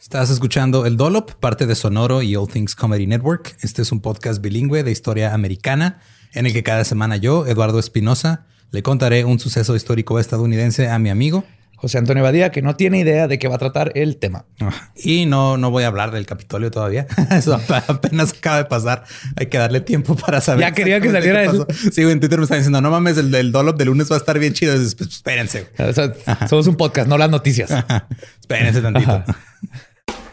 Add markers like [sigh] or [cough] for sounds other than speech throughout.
Estás escuchando El Dolop, parte de Sonoro y All Things Comedy Network. Este es un podcast bilingüe de historia americana en el que cada semana yo, Eduardo Espinosa, le contaré un suceso histórico estadounidense a mi amigo José Antonio Badía, que no tiene idea de qué va a tratar el tema. Ah, y no, no voy a hablar del Capitolio todavía. [laughs] Eso apenas acaba de pasar. Hay que darle tiempo para saber. Ya quería que saliera eso. Sí, en Twitter me están diciendo, no mames, el del Dolop de lunes va a estar bien chido. Pues, espérense. somos un podcast, no las noticias. [laughs] Espérense tantito. [laughs]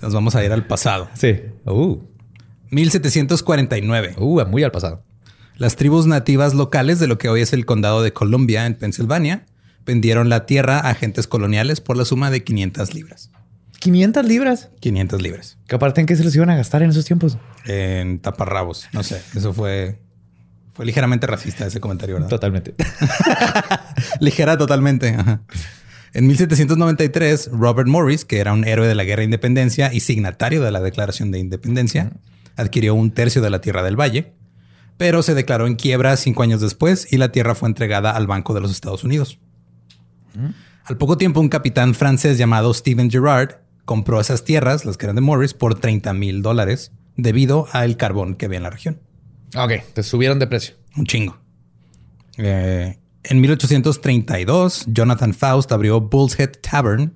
Nos vamos a ir al pasado. Sí. Uh. 1749. Uh, muy al pasado. Las tribus nativas locales de lo que hoy es el condado de Columbia en Pensilvania vendieron la tierra a agentes coloniales por la suma de 500 libras. 500 libras. 500 libras. ¿Qué aparte en qué se los iban a gastar en esos tiempos? En taparrabos. No sé. Eso fue, fue ligeramente racista ese comentario, ¿verdad? Totalmente. [laughs] Ligera totalmente. En 1793, Robert Morris, que era un héroe de la guerra de independencia y signatario de la Declaración de Independencia, adquirió un tercio de la tierra del valle pero se declaró en quiebra cinco años después y la tierra fue entregada al Banco de los Estados Unidos. Al poco tiempo, un capitán francés llamado Stephen Gerard compró esas tierras, las que eran de Morris, por 30 mil dólares debido al carbón que había en la región. Ok, te subieron de precio. Un chingo. Eh, en 1832, Jonathan Faust abrió Bull's Head Tavern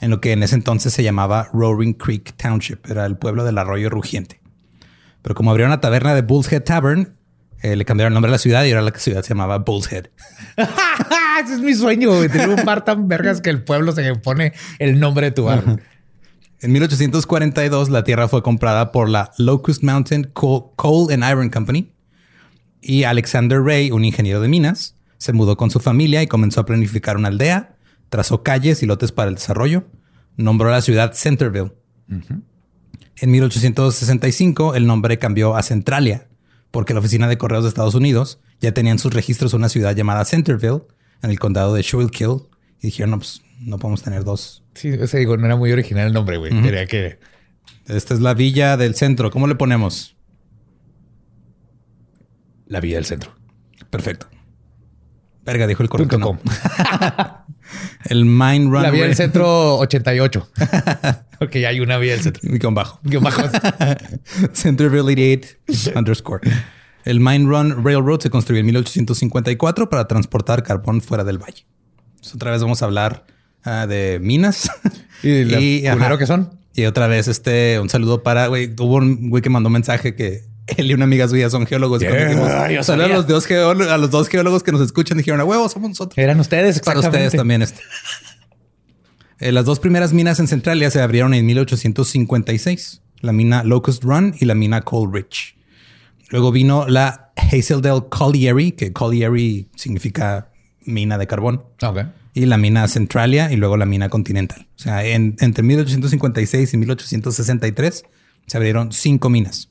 en lo que en ese entonces se llamaba Roaring Creek Township, era el pueblo del arroyo rugiente. Pero como abrió una taberna de Bull's Head Tavern, eh, le cambiaron el nombre a la ciudad y ahora la ciudad se llamaba Bull's Head. [laughs] Ese es mi sueño, Tener un bar tan vergas que el pueblo se pone el nombre de tu bar. En 1842, la tierra fue comprada por la Locust Mountain Coal and Iron Company y Alexander Ray, un ingeniero de minas, se mudó con su familia y comenzó a planificar una aldea, trazó calles y lotes para el desarrollo, nombró la ciudad Centerville. En 1865 el nombre cambió a Centralia porque la oficina de correos de Estados Unidos ya tenían sus registros en una ciudad llamada Centerville en el condado de Schuylkill y dijeron, no, pues no podemos tener dos. Sí, o sea, digo, no era muy original el nombre, güey. Quería que... Esta es la villa del centro. ¿Cómo le ponemos? La villa del centro. Perfecto. Verga, dijo el correo. Punto no. [laughs] El Mine Run. La vía del centro 88. Porque ya hay una vía del centro. Guión bajo. Guión bajo. [laughs] Centerville 88 underscore. El Mine Run Railroad se construyó en 1854 para transportar carbón fuera del valle. Entonces, otra vez vamos a hablar ah, de minas. [laughs] Y lo ajá. que son. Y otra vez, este, un saludo para, güey, hubo un güey que mandó un mensaje que él y una amiga suya son geólogos. Y Yeah, dijimos, yo "Saludos a sabía". los, dos geólogos, a los dos geólogos que nos escuchan, dijeron, a huevo, somos nosotros. Eran ustedes, Para ustedes también esto. Eh, las dos primeras minas en Centralia se abrieron en 1856. La mina Locust Run y la mina Coal Ridge. Luego vino la Hazeldale Colliery, que Colliery significa mina de carbón. Ok. Y la mina Centralia y luego la mina Continental. O sea, en- entre 1856 y 1863 se abrieron cinco minas.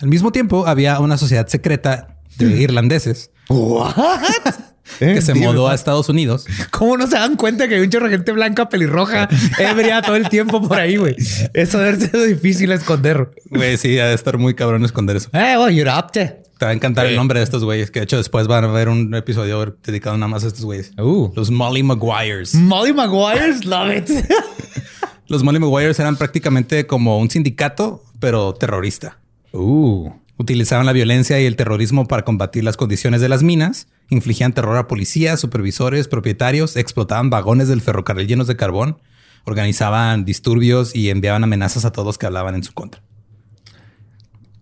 Al mismo tiempo había una sociedad secreta de irlandeses [laughs] que se mudó a Estados Unidos ¿Cómo no se dan cuenta que hay un chorro de gente blanca, pelirroja, ebria todo el tiempo por ahí, güey? Eso debe ser difícil esconder. Güey, sí, ha de estar muy cabrón esconder eso. Eh, you're up to. Te va a encantar el nombre de estos güeyes, que de hecho después van a ver un episodio dedicado nada más a estos güeyes. Uh. Los Molly Maguires. Molly Maguires, love it. [laughs] Los Molly Maguires eran prácticamente como un sindicato, pero terrorista. Uh. Utilizaban la violencia y el terrorismo para combatir las condiciones de las minas, infligían terror a policías, supervisores, propietarios, explotaban vagones del ferrocarril llenos de carbón, organizaban disturbios y enviaban amenazas a todos los que hablaban en su contra.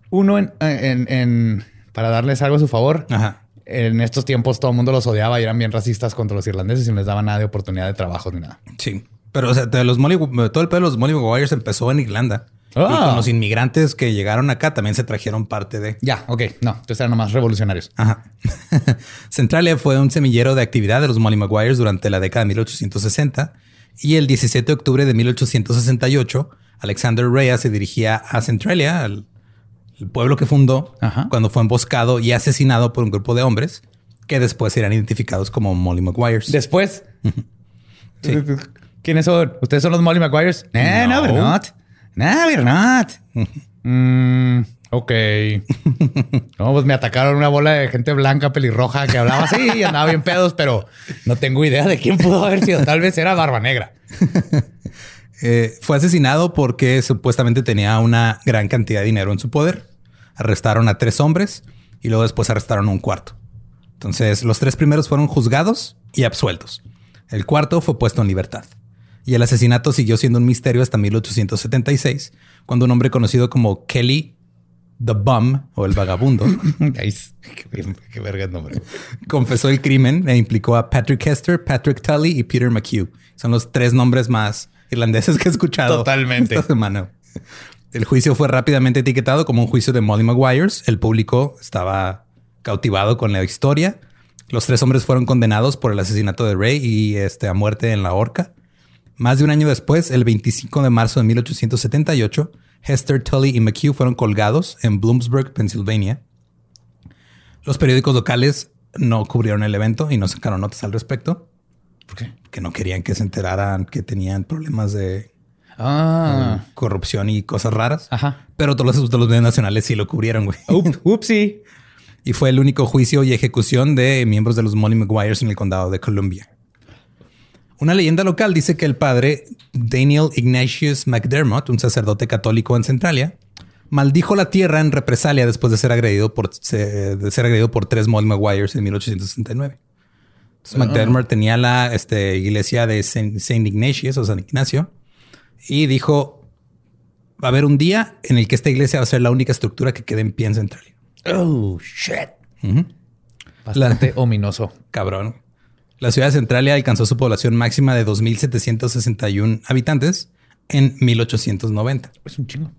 Uno en, en, en- para darles algo a su favor. Ajá. En estos tiempos todo el mundo los odiaba y eran bien racistas contra los irlandeses y no les daban nada de oportunidad de trabajo ni nada. Sí. Pero o sea, los Molly, todo el pedo de los Molly Maguires empezó en Irlanda. Y Ah. con los inmigrantes que llegaron acá también se trajeron parte de... Ya, ok. No, entonces eran nomás revolucionarios. Ajá. [laughs] Centralia fue un semillero de actividad de los Molly Maguires durante la década de 1860 y el 17 de octubre de 1868 Alexander Rea se dirigía a Centralia, al el pueblo que fundó, Ajá. cuando fue emboscado y asesinado por un grupo de hombres que después serán identificados como Molly Maguires. Después. Sí. [laughs] ¿Quiénes son? ¿Ustedes son los Molly Maguires? Eh, no, No. not. No, we're not. Mm, ok. [laughs] No, pues me atacaron una bola de gente blanca, pelirroja, que hablaba así y andaba bien pedos, pero no tengo idea de quién pudo haber sido. Tal vez era Barba Negra. [laughs] Eh, fue asesinado porque supuestamente tenía una gran cantidad de dinero en su poder. Arrestaron a tres hombres y luego después arrestaron a un cuarto. Entonces, los tres primeros fueron juzgados y absueltos. El cuarto fue puesto en libertad. Y el asesinato siguió siendo un misterio hasta 1876, cuando un hombre conocido como Kelly the Bum o el vagabundo [laughs] qué, qué verga el nombre. confesó el crimen e implicó a Patrick Hester, Patrick Tully y Peter McHugh. Son los tres nombres más irlandeses que he escuchado Totalmente. esta semana. El juicio fue rápidamente etiquetado como un juicio de Molly Maguires. El público estaba cautivado con la historia. Los tres hombres fueron condenados por el asesinato de Ray y este, a muerte en la horca. Más de un año después, el 25 de marzo de 1878, Hester, Tully y McHugh fueron colgados en Bloomsburg, Pensilvania. Los periódicos locales no cubrieron el evento y no sacaron notas al respecto, ¿Por qué? que no querían que se enteraran que tenían problemas de Ah. corrupción y cosas raras. Ajá. Pero todos los, todos los medios nacionales sí lo cubrieron, güey. [laughs] Upsi. Y fue el único juicio y ejecución de miembros de los Molly Maguires en el condado de Columbia. Una leyenda local dice que el padre Daniel Ignatius McDermott, un sacerdote católico en Centralia, maldijo la tierra en represalia después de ser agredido por, se- de ser agredido por tres Molly Maguires en 1869. Entonces, McDermott tenía la este, iglesia de Saint, Saint Ignatius o San Ignacio y dijo: Va a haber un día en el que esta iglesia va a ser la única estructura que quede en pie en Centralia. Oh, shit. Bastante ominoso. [laughs] Cabrón. La ciudad de Centralia alcanzó su población máxima de 2.761 habitantes en 1890. Es un chingo.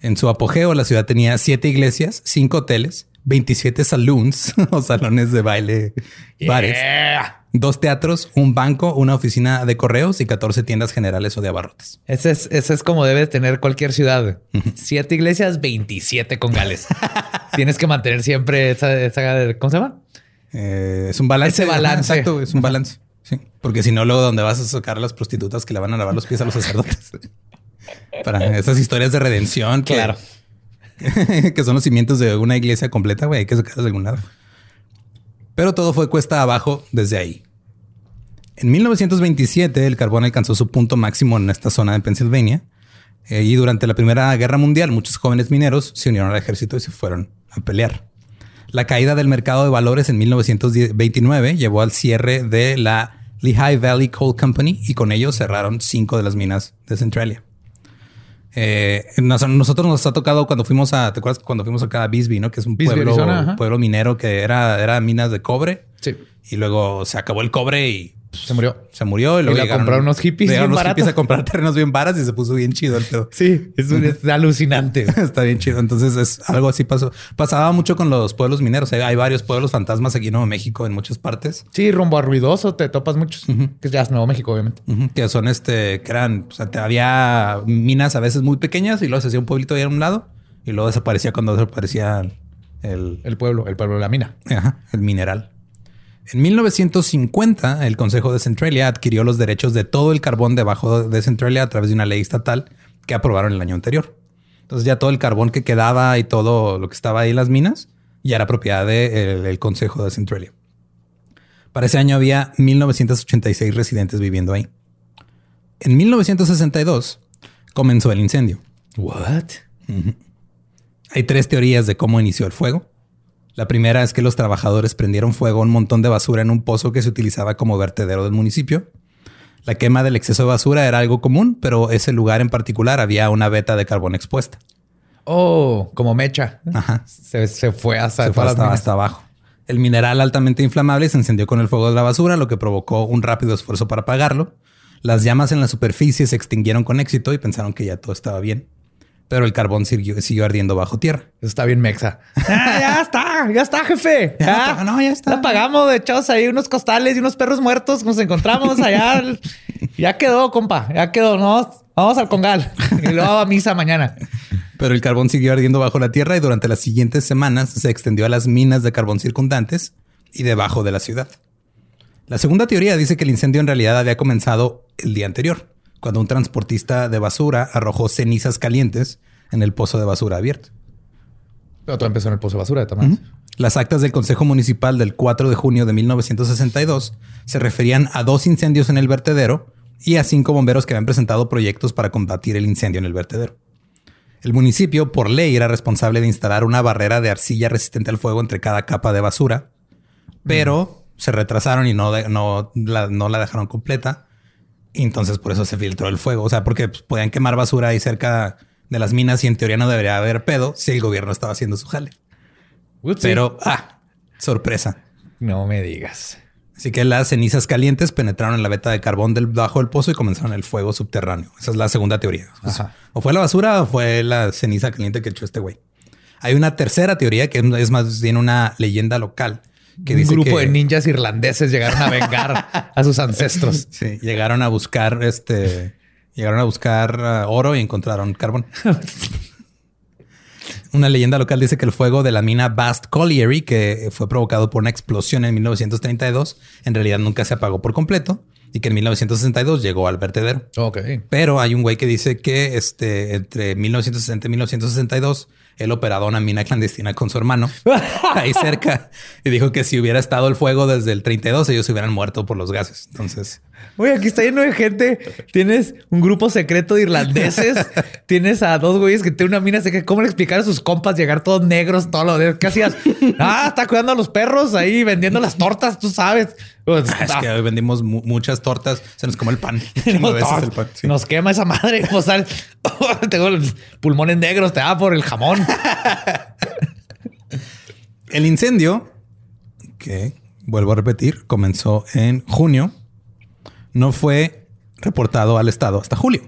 En su apogeo, la ciudad tenía siete iglesias, cinco hoteles, 27 saloons [laughs] o salones de baile, bares, dos teatros, un banco, una oficina de correos y 14 tiendas generales o de abarrotes. Ese es, ese es como debe tener cualquier ciudad. Siete iglesias, 27 congales. [laughs] Tienes que mantener siempre esa, esa ¿cómo se llama? Eh, es un balance. Ese balance. Exacto, es un balance. Sí. Porque si no, luego donde vas a sacar a las prostitutas que le van a lavar los pies a los sacerdotes. [laughs] Para esas historias de redención. que- Claro. [laughs] que son los cimientos de una iglesia completa, güey, hay que sacarlos de algún lado. Pero todo fue cuesta abajo desde ahí. En 1927 el carbón alcanzó su punto máximo en esta zona de Pensilvania eh, y durante la Primera Guerra Mundial muchos jóvenes mineros se unieron al ejército y se fueron a pelear. La caída del mercado de valores en 1929 llevó al cierre de la Lehigh Valley Coal Company y con ello cerraron cinco de las minas de Centralia. Eh, nos- nosotros nos ha tocado cuando fuimos a, ¿te acuerdas cuando fuimos acá a Bisbee, no? Que es un Bisbee, pueblo, Arizona, ajá. pueblo minero que era, era minas de cobre Sí. y luego se acabó el cobre y Se murió. se murió. Y luego la llegaron- compraron unos hippies llegaron unos hippies a comprar terrenos bien varas y se puso bien chido el pedo. Sí, es, un- es alucinante. [laughs] Está bien chido. Entonces es algo así pasó. Pasaba mucho con los pueblos mineros. Hay, varios pueblos fantasmas aquí en Nuevo México en muchas partes. Sí, rumbo a ruidoso te topas muchos. Que ya es Nuevo México, obviamente. Que son este, que eran, o sea, te- había minas a veces muy pequeñas y luego se hacía un pueblito ahí a un lado y luego desaparecía cuando desaparecía el, El pueblo, el pueblo de la mina. Ajá, el mineral. En 1950, el Consejo de Centralia adquirió los derechos de todo el carbón debajo de Centralia a través de una ley estatal que aprobaron el año anterior. Entonces ya todo el carbón que quedaba y todo lo que estaba ahí en las minas ya era propiedad del Consejo de Centralia. Para ese año había 1986 residentes viviendo ahí. En 1962 comenzó el incendio. What? Hay tres teorías de cómo inició el fuego. La primera es que los trabajadores prendieron fuego a un montón de basura en un pozo que se utilizaba como vertedero del municipio. La quema del exceso de basura era algo común, pero ese lugar en particular había una veta de carbón expuesta. Oh, como mecha. Ajá. Se, se fue hasta, Se fue hasta abajo. El mineral altamente inflamable se encendió con el fuego de la basura, lo que provocó un rápido esfuerzo para apagarlo. Las llamas en la superficie se extinguieron con éxito y pensaron que ya todo estaba bien. Pero el carbón siguió, siguió ardiendo bajo tierra. Eso está bien mexa. Ah, ya está, ya está, jefe. [laughs] Ya, no, ya está. Ya pagamos, de echados ahí unos costales y unos perros muertos. Nos encontramos allá. [laughs] ya quedó, compa. Ya quedó. No, vamos al congal. Y luego a misa mañana. Pero el carbón siguió ardiendo bajo la tierra y durante las siguientes semanas se extendió a las minas de carbón circundantes y debajo de la ciudad. La segunda teoría dice que el incendio en realidad había comenzado el día anterior, cuando un transportista de basura arrojó cenizas calientes en el pozo de basura abierto. Pero todo empezó en el pozo de basura de. Las actas del Consejo Municipal del 4 de junio de 1962 se referían a dos incendios en el vertedero y a cinco bomberos que habían presentado proyectos para combatir el incendio en el vertedero. El municipio, por ley, era responsable de instalar una barrera de arcilla resistente al fuego entre cada capa de basura, pero se retrasaron y no, de- no, la, no la dejaron completa. Y entonces por eso se filtró el fuego. O sea, porque pues, podían quemar basura ahí cerca de las minas y en teoría no debería haber pedo si el gobierno estaba haciendo su jale. Ups, Pero, ah, sorpresa. No me digas. Así que las cenizas calientes penetraron en la veta de carbón del bajo del pozo y comenzaron el fuego subterráneo. Esa es la segunda teoría. Ajá. O fue la basura o fue la ceniza caliente que echó este güey. Hay una tercera teoría que es más bien una leyenda local que Un grupo que de ninjas irlandeses llegaron a vengar a sus ancestros. [laughs] sí, llegaron a buscar este, llegaron a buscar ah, oro y encontraron carbón. [laughs] Una leyenda local dice que el fuego de la mina Bast Colliery, que fue provocado por una explosión en 1932, en realidad nunca se apagó por completo y que en 1962 llegó al vertedero. Ok. Pero hay un güey que dice que este, entre 1960 y 1962 él operaba una mina clandestina con su hermano ahí cerca y dijo que si hubiera estado el fuego desde el 32 ellos se hubieran muerto por los gases. Entonces, Oye, aquí está lleno de gente. Tienes un grupo secreto de irlandeses. [laughs] Tienes a dos güeyes que tienen una mina secreta. ¿Cómo le explicar a sus compas llegar todos negros, todo lo de... ¿Qué hacías? Ah, está cuidando a los perros ahí vendiendo las tortas, tú sabes. Pues, es que hoy vendimos mu- muchas tortas, se nos come el pan. [laughs] Nos, A veces el pan, sí. nos quema esa madre. [laughs] Pues, tengo los pulmones negros, te da por el jamón. [laughs] El incendio, que vuelvo a repetir, comenzó en junio, no fue reportado al Estado hasta julio.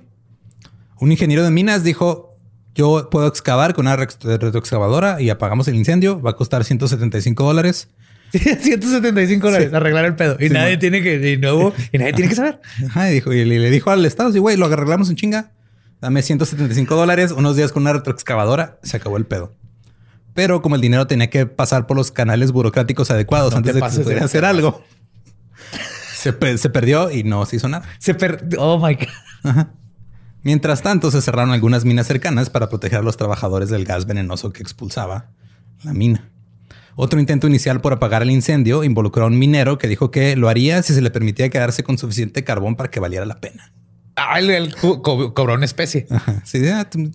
Un ingeniero de minas dijo, yo puedo excavar con una retroexcavadora y apagamos el incendio. Va a costar 175 dólares. [laughs] 175 dólares arreglar el pedo. Y nadie tiene que, y, nuevo, y nadie tiene que saber. [laughs] Ajá, y, dijo, y le, dijo al Estado, sí, güey, lo arreglamos en chinga. Dame 175 dólares, unos días con una retroexcavadora, se acabó el pedo. Pero como el dinero tenía que pasar por los canales burocráticos adecuados antes de que se pudiera hacer algo, se, perdió y no se hizo nada. Se perdió. Oh my God. Mientras tanto, se cerraron algunas minas cercanas para proteger a los trabajadores del gas venenoso que expulsaba la mina. Otro intento inicial por apagar el incendio involucró a un minero que dijo que lo haría si se le permitía quedarse con suficiente carbón para que valiera la pena. Ah, él, cobró una especie. Sí,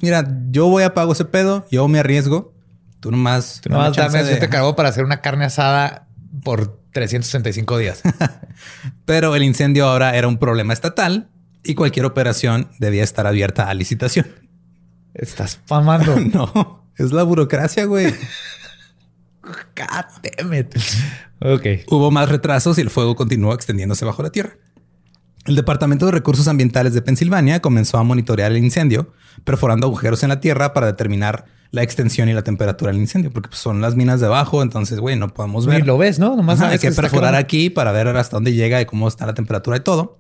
mira, yo voy a pagar ese pedo, yo me arriesgo. Tú nomás. Tú nomás dame suficiente carbón para hacer una carne asada por 365 días. [laughs] Pero el incendio ahora era un problema estatal y cualquier operación debía estar abierta a licitación. Estás famando. [laughs] no, es la burocracia, güey. [laughs] God damn it. Ok. Hubo más retrasos y el fuego continuó extendiéndose bajo la tierra. El Departamento de Recursos Ambientales de Pensilvania comenzó a monitorear el incendio, perforando agujeros en la tierra para determinar la extensión y la temperatura del incendio, porque pues, son las minas debajo, entonces, güey, no podemos ver. Y lo ves, ¿no? Nomás hay que perforar aquí para ver hasta dónde llega y cómo está la temperatura y todo.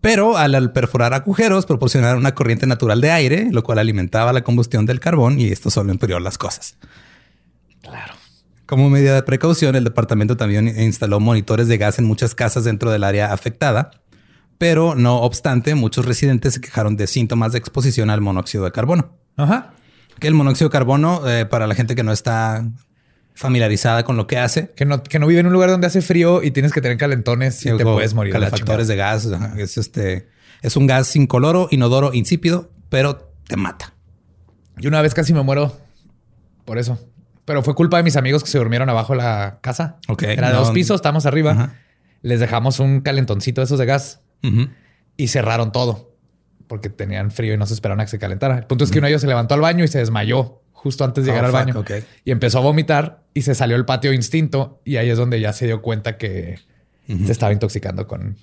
Pero al, perforar agujeros, proporcionaron una corriente natural de aire, lo cual alimentaba la combustión del carbón y esto solo empeoró las cosas. Claro. Como medida de precaución, el departamento también instaló monitores de gas en muchas casas dentro del área afectada, pero no obstante, muchos residentes se quejaron de síntomas de exposición al monóxido de carbono. Ajá. Que el monóxido de carbono, eh, para la gente que no está familiarizada con lo que hace. Que no, que no vive en un lugar donde hace frío y tienes que tener calentones y te puedes morir. Calefactores de gas. Es este. Es un gas incoloro, inodoro, insípido, pero te mata. Yo una vez casi me muero por eso. Pero fue culpa de mis amigos que se durmieron abajo de la casa. Ok. Era de dos pisos, estamos arriba. Les dejamos un calentoncito de esos de gas y cerraron todo porque tenían frío y no se esperaron a que se calentara. El punto es que uno de ellos se levantó al baño y se desmayó justo antes de llegar oh, al baño. Y empezó a vomitar y se salió el patio instinto y ahí es donde ya se dio cuenta que se estaba intoxicando con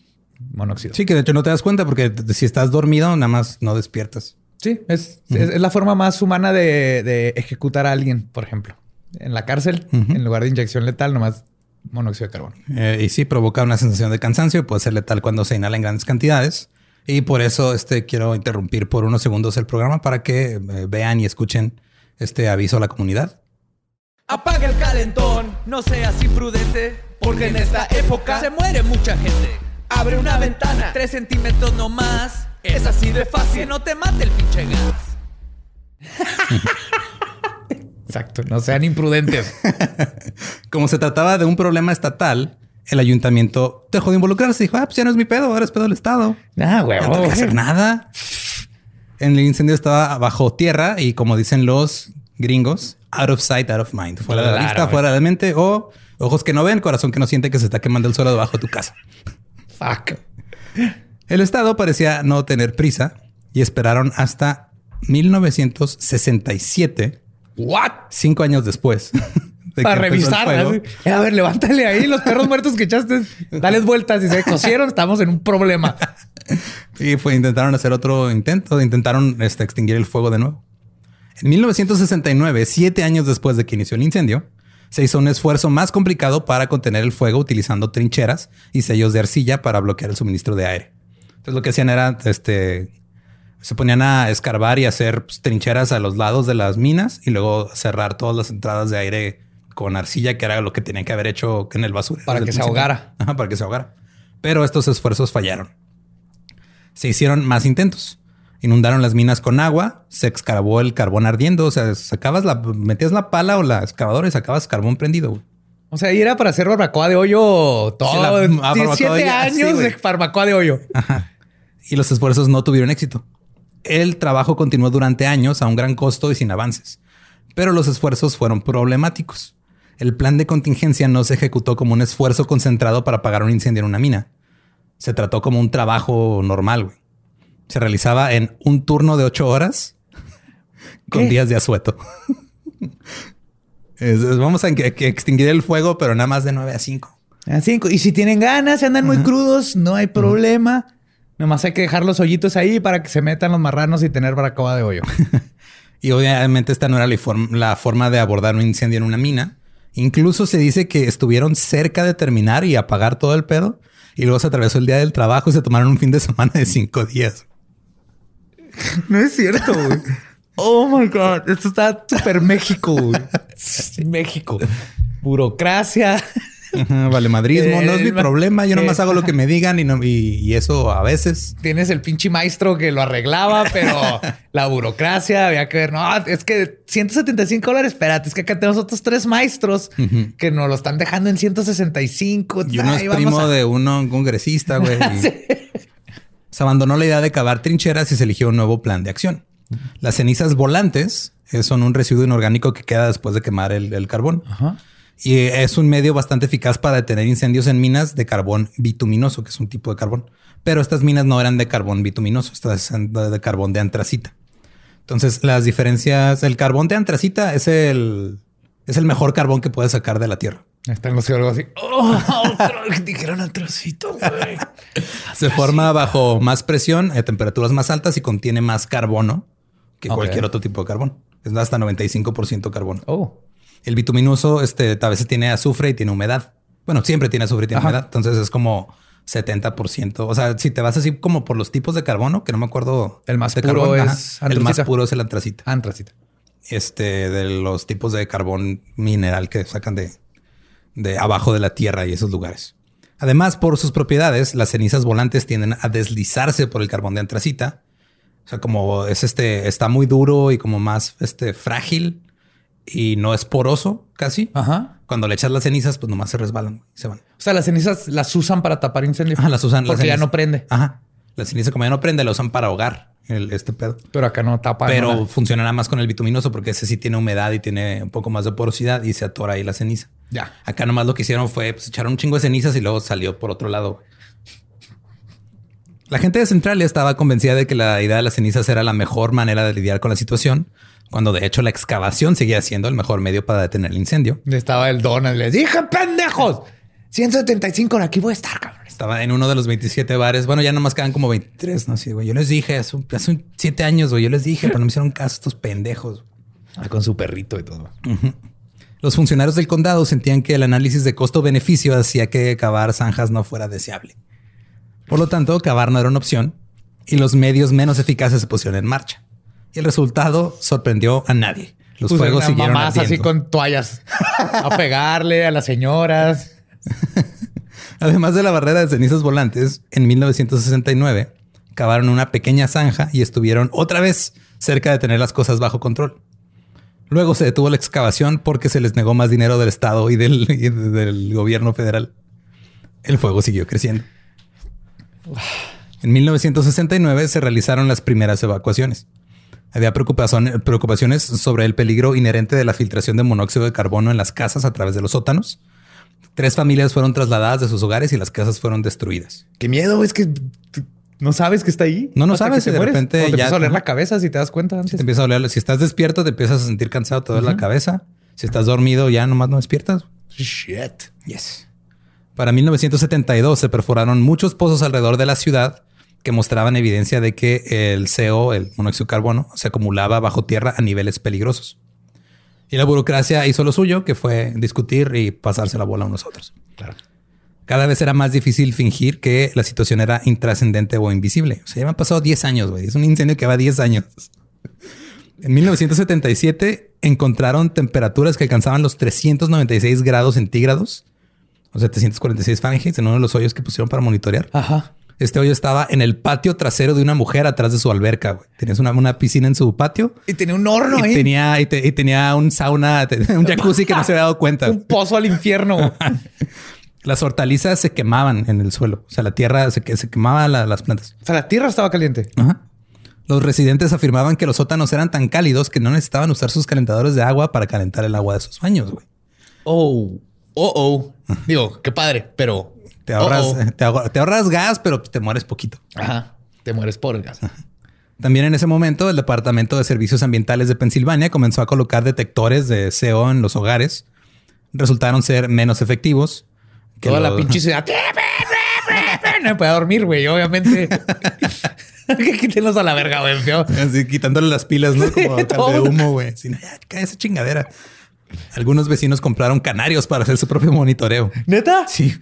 monóxido. Sí, que de hecho no te das cuenta porque si estás dormido nada más no despiertas. Sí, es, es, la forma más humana de, ejecutar a alguien, por ejemplo. En la cárcel, en lugar de inyección letal, nomás monóxido de carbono. Eh, y sí, provoca una sensación de cansancio y puede ser letal cuando se inhala en grandes cantidades. Y por eso este, quiero interrumpir por unos segundos el programa para que eh, vean y escuchen este aviso a la comunidad. Apaga el calentón, no seas imprudente, porque en esta época se muere mucha gente. Abre una ventana, tres centímetros no más. Es así de fácil, no te mate el pinche gas. [laughs] Exacto, no sean imprudentes. [laughs] Como se trataba de un problema estatal, el ayuntamiento dejó de involucrarse. Dijo, ah, pues ya no es mi pedo, ahora es pedo del Estado. Ah, huevo. No tengo que hacer nada el incendio estaba bajo tierra y como dicen los gringos, out of sight, out of mind. Fuera de la vista, fuera de mente o ojos que no ven, corazón que no siente que se está quemando el suelo debajo de tu casa. Fuck. El Estado parecía no tener prisa y esperaron hasta 1967. What? Cinco años después. [laughs] Para revisar. A ver, levántale ahí los perros muertos que echaste. Dales vueltas y se cosieron. Estamos en un problema. [laughs] y fue, intentaron hacer otro intento, intentaron este, extinguir el fuego de nuevo. En 1969, siete años después de que inició el incendio, se hizo un esfuerzo más complicado para contener el fuego utilizando trincheras y sellos de arcilla para bloquear el suministro de aire. Entonces lo que hacían era, este, se ponían a escarbar y hacer pues, trincheras a los lados de las minas y luego cerrar todas las entradas de aire con arcilla, que era lo que tenían que haber hecho en el basura. Para que se ahogara. para que se ahogara. Pero estos esfuerzos fallaron se hicieron más intentos. Inundaron las minas con agua, se excavó el carbón ardiendo, o sea, sacabas la, metías la pala o la excavadora y sacabas carbón prendido. O sea, ahí era para hacer barbacoa de hoyo todo. Ah, siete años de barbacoa de hoyo. Y los esfuerzos no tuvieron éxito. El trabajo continuó durante años a un gran costo y sin avances. Pero los esfuerzos fueron problemáticos. El plan de contingencia no se ejecutó como un esfuerzo concentrado para apagar un incendio en una mina se trató como un trabajo normal. Güey. Se realizaba en un turno de ocho horas [laughs] con días de asueto. [laughs] vamos a extinguir el fuego, pero nada más de nueve a cinco. A cinco. Y si tienen ganas, se andan muy crudos, no hay problema. Nomás hay que dejar los hoyitos ahí para que se metan los marranos y tener barbacoa de hoyo. [laughs] Y obviamente esta no era la, form- la forma de abordar un incendio en una mina. Incluso se dice que estuvieron cerca de terminar y apagar todo el pedo. Y luego se atravesó el día del trabajo y se tomaron un fin de semana de cinco días. [laughs] No es cierto, güey. Oh my God. Esto está súper México, güey. [laughs] México. Burocracia. Ajá, vale madrismo, no es mi problema. Yo nomás Eh, hago lo que me digan y, no, y, y eso a veces. Tienes el pinche maestro que lo arreglaba, pero la burocracia había que ver. No, es que 175 dólares. Espérate, es que acá tenemos otros tres maestros que nos lo están dejando en 165. Y uno es primo a- de uno un congresista, güey. [laughs] y Se abandonó la idea de cavar trincheras y se eligió un nuevo plan de acción. Las cenizas volantes eh, son un residuo inorgánico que queda después de quemar el, el carbón. Ajá. Y es un medio bastante eficaz para detener incendios en minas de carbón bituminoso, que es un tipo de carbón. Pero estas minas no eran de carbón bituminoso, estas eran de carbón de antracita. Entonces, las diferencias, el carbón de antracita es el, es el mejor carbón que puedes sacar de la tierra. Están los geólogos así. [laughs] Oh, otro, dijeron un trocito, güey. [laughs] Se forma bajo más presión, a temperaturas más altas y contiene más carbono que cualquier otro tipo de carbón. Es hasta 95% carbono. Oh. El bituminoso este, a veces tiene azufre y tiene humedad. Bueno, siempre tiene azufre y tiene Ajá. humedad. Entonces es como 70%. O sea, si te vas así como por los tipos de carbono, que no me acuerdo. El más de puro carbón, es El más puro es el antracita. Antracita. Este, de los tipos de carbón mineral que sacan de, de abajo de la tierra y esos lugares. Además, por sus propiedades, las cenizas volantes tienden a deslizarse por el carbón de antracita. O sea, como es este, está muy duro y como más este, frágil y no es poroso casi. Ajá. Cuando le echas las cenizas, pues nomás se resbalan y se van. O sea, las cenizas las usan para tapar incendios. Ajá, las usan. las Porque ya no prende. Ajá. La ceniza, como ya no prende, la usan para ahogar el, este pedo. Pero acá no tapa. Pero funciona nada más con el bituminoso porque ese sí tiene humedad y tiene un poco más de porosidad y se atora ahí la ceniza. Ya. Acá nomás lo que hicieron fue pues, echar un chingo de cenizas y luego salió por otro lado. La gente de Centralia estaba convencida de que la idea de las cenizas era la mejor manera de lidiar con la situación, cuando de hecho la excavación seguía siendo el mejor medio para detener el incendio. Estaba el Donald. Les dije, pendejos. 175 aquí voy a estar, cabrón. Estaba en uno de los 27 bares. Bueno, ya nomás quedan como 23, no sé, güey. Yo les dije hace, siete años, güey. Yo les dije, pero no me hicieron caso estos pendejos. Ah, Con su perrito y todo. Los funcionarios del condado sentían que el análisis de costo-beneficio hacía que cavar zanjas no fuera deseable. Por lo tanto, cavar no era una opción y los medios menos eficaces se pusieron en marcha. Y el resultado sorprendió a nadie. Los fuegos siguieron mamás así ardiendo. con toallas a pegarle a las señoras. [laughs] Además de la barrera de cenizas volantes, en 1969 cavaron una pequeña zanja y estuvieron otra vez cerca de tener las cosas bajo control. Luego se detuvo la excavación porque se les negó más dinero del Estado y del, y del gobierno federal. El fuego siguió creciendo. En 1969 se realizaron las primeras evacuaciones. Había preocupaciones sobre el peligro inherente de la filtración de monóxido de carbono en las casas a través de los sótanos. Tres familias fueron trasladadas de sus hogares y las casas fueron destruidas. Qué miedo, es que no sabes que está ahí. No, no sabes, que te y de mueres. repente O te ya- empieza a oler ajá. la cabeza si te das cuenta antes. Te empieza a oler. Si estás despierto, te empiezas a sentir cansado, te duele la cabeza. Si estás dormido, ya nomás no despiertas. Shit. Yes. Para 1972 se perforaron muchos pozos alrededor de la ciudad que mostraban evidencia de que el CO, el monóxido de carbono, se acumulaba bajo tierra a niveles peligrosos. Y la burocracia hizo lo suyo, que fue discutir y pasarse la bola a unos otros. Claro. Cada vez era más difícil fingir que la situación era intrascendente o invisible. O sea, ya me han pasado 10 años, güey. Es un incendio que va 10 años. [laughs] En 1977 encontraron temperaturas que alcanzaban los 396 grados centígrados o 746 Fahrenheit en uno de los hoyos que pusieron para monitorear. Ajá. Este hoyo estaba en el patio trasero de una mujer atrás de su alberca. güey. Tenías una, una piscina en su patio Y tenía un horno y ahí. tenía, y, te- y tenía un sauna, [laughs] un jacuzzi que no se había dado cuenta. un pozo al infierno. [laughs] Las hortalizas se quemaban en el suelo. O sea, la tierra se, se quemaba la- las plantas. o sea, la tierra estaba caliente. Ajá. Los residentes afirmaban que los sótanos eran tan cálidos que no necesitaban usar sus calentadores de agua para calentar el agua de sus baños. güey. Oh, oh, oh. [laughs] Digo, qué padre, pero Te ahorras, Oh, oh. Te, ahor- te ahorras gas, pero te mueres poquito. Ajá. Te mueres por el gas. También en ese momento, el Departamento de Servicios Ambientales de Pensilvania comenzó a colocar detectores de CO en los hogares. Resultaron ser menos efectivos. que Toda la pinche ciudad. No me podía dormir, güey, obviamente. [laughs] quítenlos a la verga, güey. feo. Así quitándole las pilas, ¿no? Como [laughs] de humo, güey. Así, "No, ya, cae esa chingadera. Algunos vecinos compraron canarios para hacer su propio monitoreo. ¿Neta? Sí.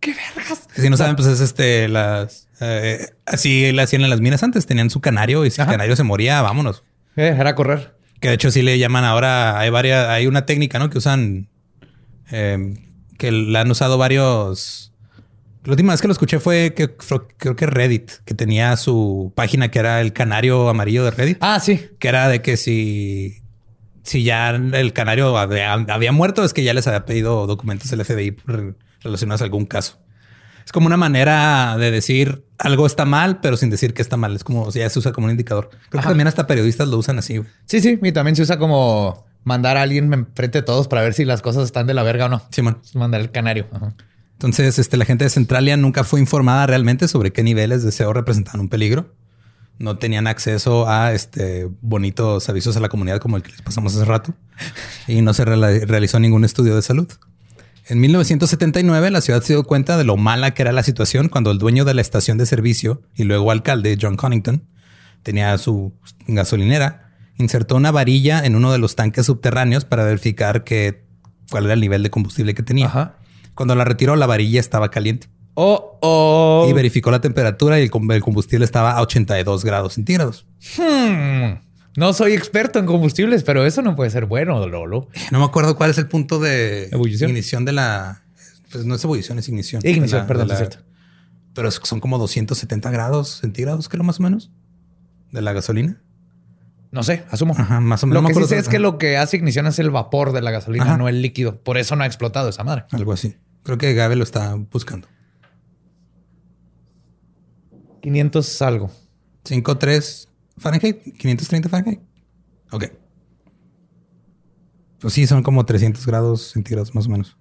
¿Qué vergas? Si no saben, pues es este, las... eh, así le hacían en las minas antes. Tenían su canario y si Ajá. el canario se moría, vámonos. Eh, era correr. Que de hecho sí le llaman ahora, hay varias, hay una técnica, ¿no? Que usan, eh, que la han usado varios. La última vez que lo escuché fue que creo que Reddit, que tenía su página que era el canario amarillo de Reddit, Ah, sí. que era de que si, si ya el canario había, había muerto, es que ya les había pedido documentos del FBI re- relacionados a algún caso. Es como una manera de decir algo está mal, pero sin decir que está mal. Es como si ya se usa como un indicador. Creo Ajá. que también hasta periodistas lo usan así. güey. Sí, sí. Y también se usa como mandar a alguien enfrente de todos para ver si las cosas están de la verga o no. Simón. Mandar el canario. Ajá. Entonces, este, la gente de Centralia nunca fue informada realmente sobre qué niveles de SEO representaban un peligro. No tenían acceso a este bonitos avisos a la comunidad como el que les pasamos hace rato. Y no se realizó ningún estudio de salud. En 1979, la ciudad se dio cuenta de lo mala que era la situación cuando el dueño de la estación de servicio y luego alcalde, John Connington, tenía su gasolinera, insertó una varilla en uno de los tanques subterráneos para verificar que, cuál era el nivel de combustible que tenía. Ajá. Cuando la retiró, la varilla estaba caliente Oh, oh. y verificó la temperatura y el com- el combustible estaba a 82 grados centígrados. Hmm. No soy experto en combustibles, pero eso no puede ser bueno, Lolo. No me acuerdo cuál es el punto de ¿Ebullición? ignición de la. Pues no es ebullición, es ignición. Ignición, la- perdón, es cierto. Pero son como 270 grados centígrados, creo, más o menos. De la gasolina. No sé, asumo. Ajá, más o menos. Lo No que sí sé es que lo que hace ignición es el vapor de la gasolina, Ajá. no el líquido. Por eso no ha explotado esa madre. Algo así. Creo que Gabe lo está buscando. 500 algo. 5.3 Fahrenheit, 530 Fahrenheit. Ok. Pues sí, son como 300 grados centígrados más o menos.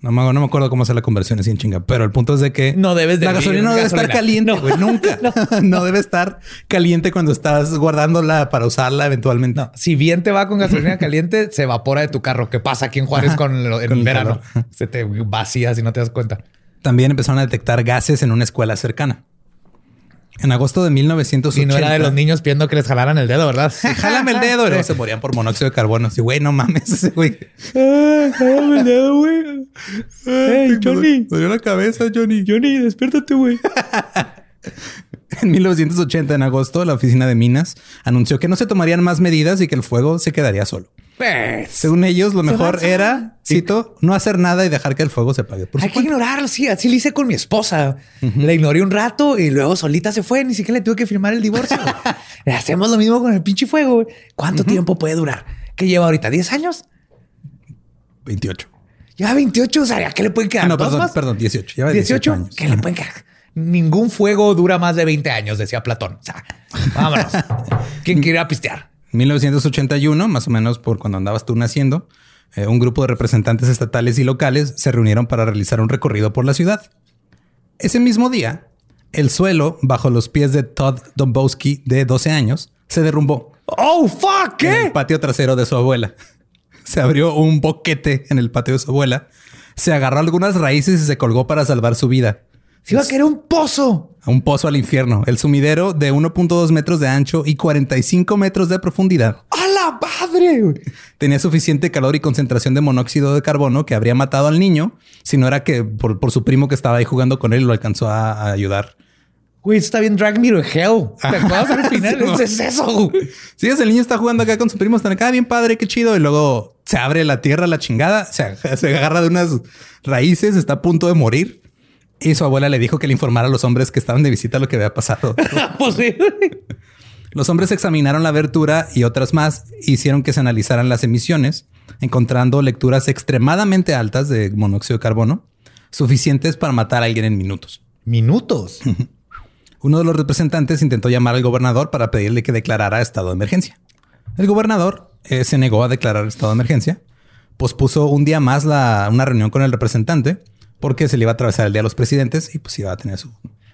No me, no me acuerdo cómo hacer la conversión así en chinga, pero el punto es de que No debes de la gasolina no debe gasolina. estar caliente, güey, nunca. [laughs] [laughs] No. debe estar caliente cuando estás guardándola para usarla eventualmente. No, si bien te va con gasolina caliente, se evapora de tu carro. ¿Qué pasa aquí en Juárez con, lo- en Con el verano? calor. Se te vacía si no te das cuenta. También empezaron a detectar gases en una escuela cercana. En agosto de 1980. Si no era de los niños pidiendo que les jalaran el dedo, ¿verdad? Jálame el dedo. Y [laughs] luego se morían por monóxido de carbono. Sí, güey, no mames ese güey. Jálame el dedo, güey. Hey, Johnny. Me dolió la cabeza, Johnny. Johnny, despiértate, güey. [laughs] En 1980, en agosto, la oficina de minas anunció que no se tomarían más medidas y que el fuego se quedaría solo. Pues, Según ellos, lo mejor avanza. era, cito, no hacer nada y dejar que el fuego se apague. Por hay que supuesto. ignorarlo. Sí, así lo hice con mi esposa. La ignoré un rato y luego solita se fue. Ni siquiera le tuve que firmar el divorcio. [laughs] Hacemos lo mismo con el pinche fuego. ¿Cuánto tiempo puede durar? ¿Qué lleva ahorita? ¿10 años? 28. Ya 28. O sea, ¿a qué le pueden quedar? Ah, no, ¿Dos perdón, más? perdón, 18. Lleva 18, 18 años. ¿qué le pueden quedar? Ningún fuego dura más de 20 años, decía Platón. O sea, vámonos. [laughs] ¿Quién quiere a pistear? 1981, más o menos por cuando andabas tú naciendo, eh, un grupo de representantes estatales y locales se reunieron para realizar un recorrido por la ciudad. Ese mismo día, el suelo bajo los pies de Todd Dombowski, de 12 años, se derrumbó Oh, fuck, en el patio trasero de su abuela. [laughs] Se abrió un boquete en el patio de su abuela, se agarró algunas raíces y se colgó para salvar su vida. Se iba a querer un pozo. A un pozo al infierno. El sumidero de 1.2 metros de ancho y 45 metros de profundidad ¡A la madre! tenía suficiente calor y concentración de monóxido de carbono que habría matado al niño, si no era que por, por su primo que estaba ahí jugando con él lo alcanzó a, a ayudar. Güey, está bien Drag Me to Hell. ¿Te acuerdas al [laughs] final? Sí, es eso. güey. Sí, es el niño está jugando acá con su primo, están acá, bien padre, qué chido. Y luego se abre la tierra, la chingada, se agarra de unas raíces, está a punto de morir. Y su abuela le dijo que le informara a los hombres que estaban de visita lo que había pasado. [laughs] Pues sí. Los hombres examinaron la abertura y otras más, hicieron que se analizaran las emisiones, encontrando lecturas extremadamente altas de monóxido de carbono, suficientes para matar a alguien en minutos. Minutos. Uno de los representantes intentó llamar al gobernador para pedirle que declarara estado de emergencia. El gobernador eh, se negó a declarar estado de emergencia, pospuso un día más la- una reunión con el representante porque se le iba a atravesar el día de los presidentes y pues iba a tener su,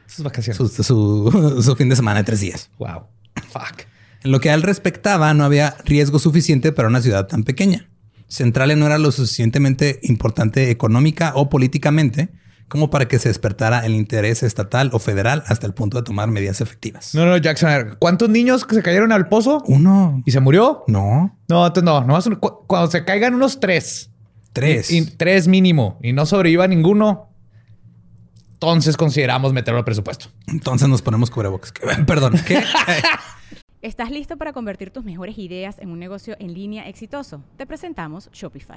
Sus vacaciones. su, su- [laughs] su fin de semana de tres días. Wow. Fuck. En lo que a él respectaba, no había riesgo suficiente para una ciudad tan pequeña. Centralia no era lo suficientemente importante económica o políticamente como para que se despertara el interés estatal o federal hasta el punto de tomar medidas efectivas. No, no, Jackson, a ver, ¿cuántos niños se cayeron al pozo Uno. y se murió? No. No, entonces no, nomás un- cu- cuando se caigan unos tres. Tres. Y, y tres mínimo y no sobreviva ninguno, entonces consideramos meterlo al presupuesto. Entonces nos ponemos cubrebocas. [laughs] Perdón. ¿Qué? [laughs] ¿Estás listo para convertir tus mejores ideas en un negocio en línea exitoso? Te presentamos Shopify.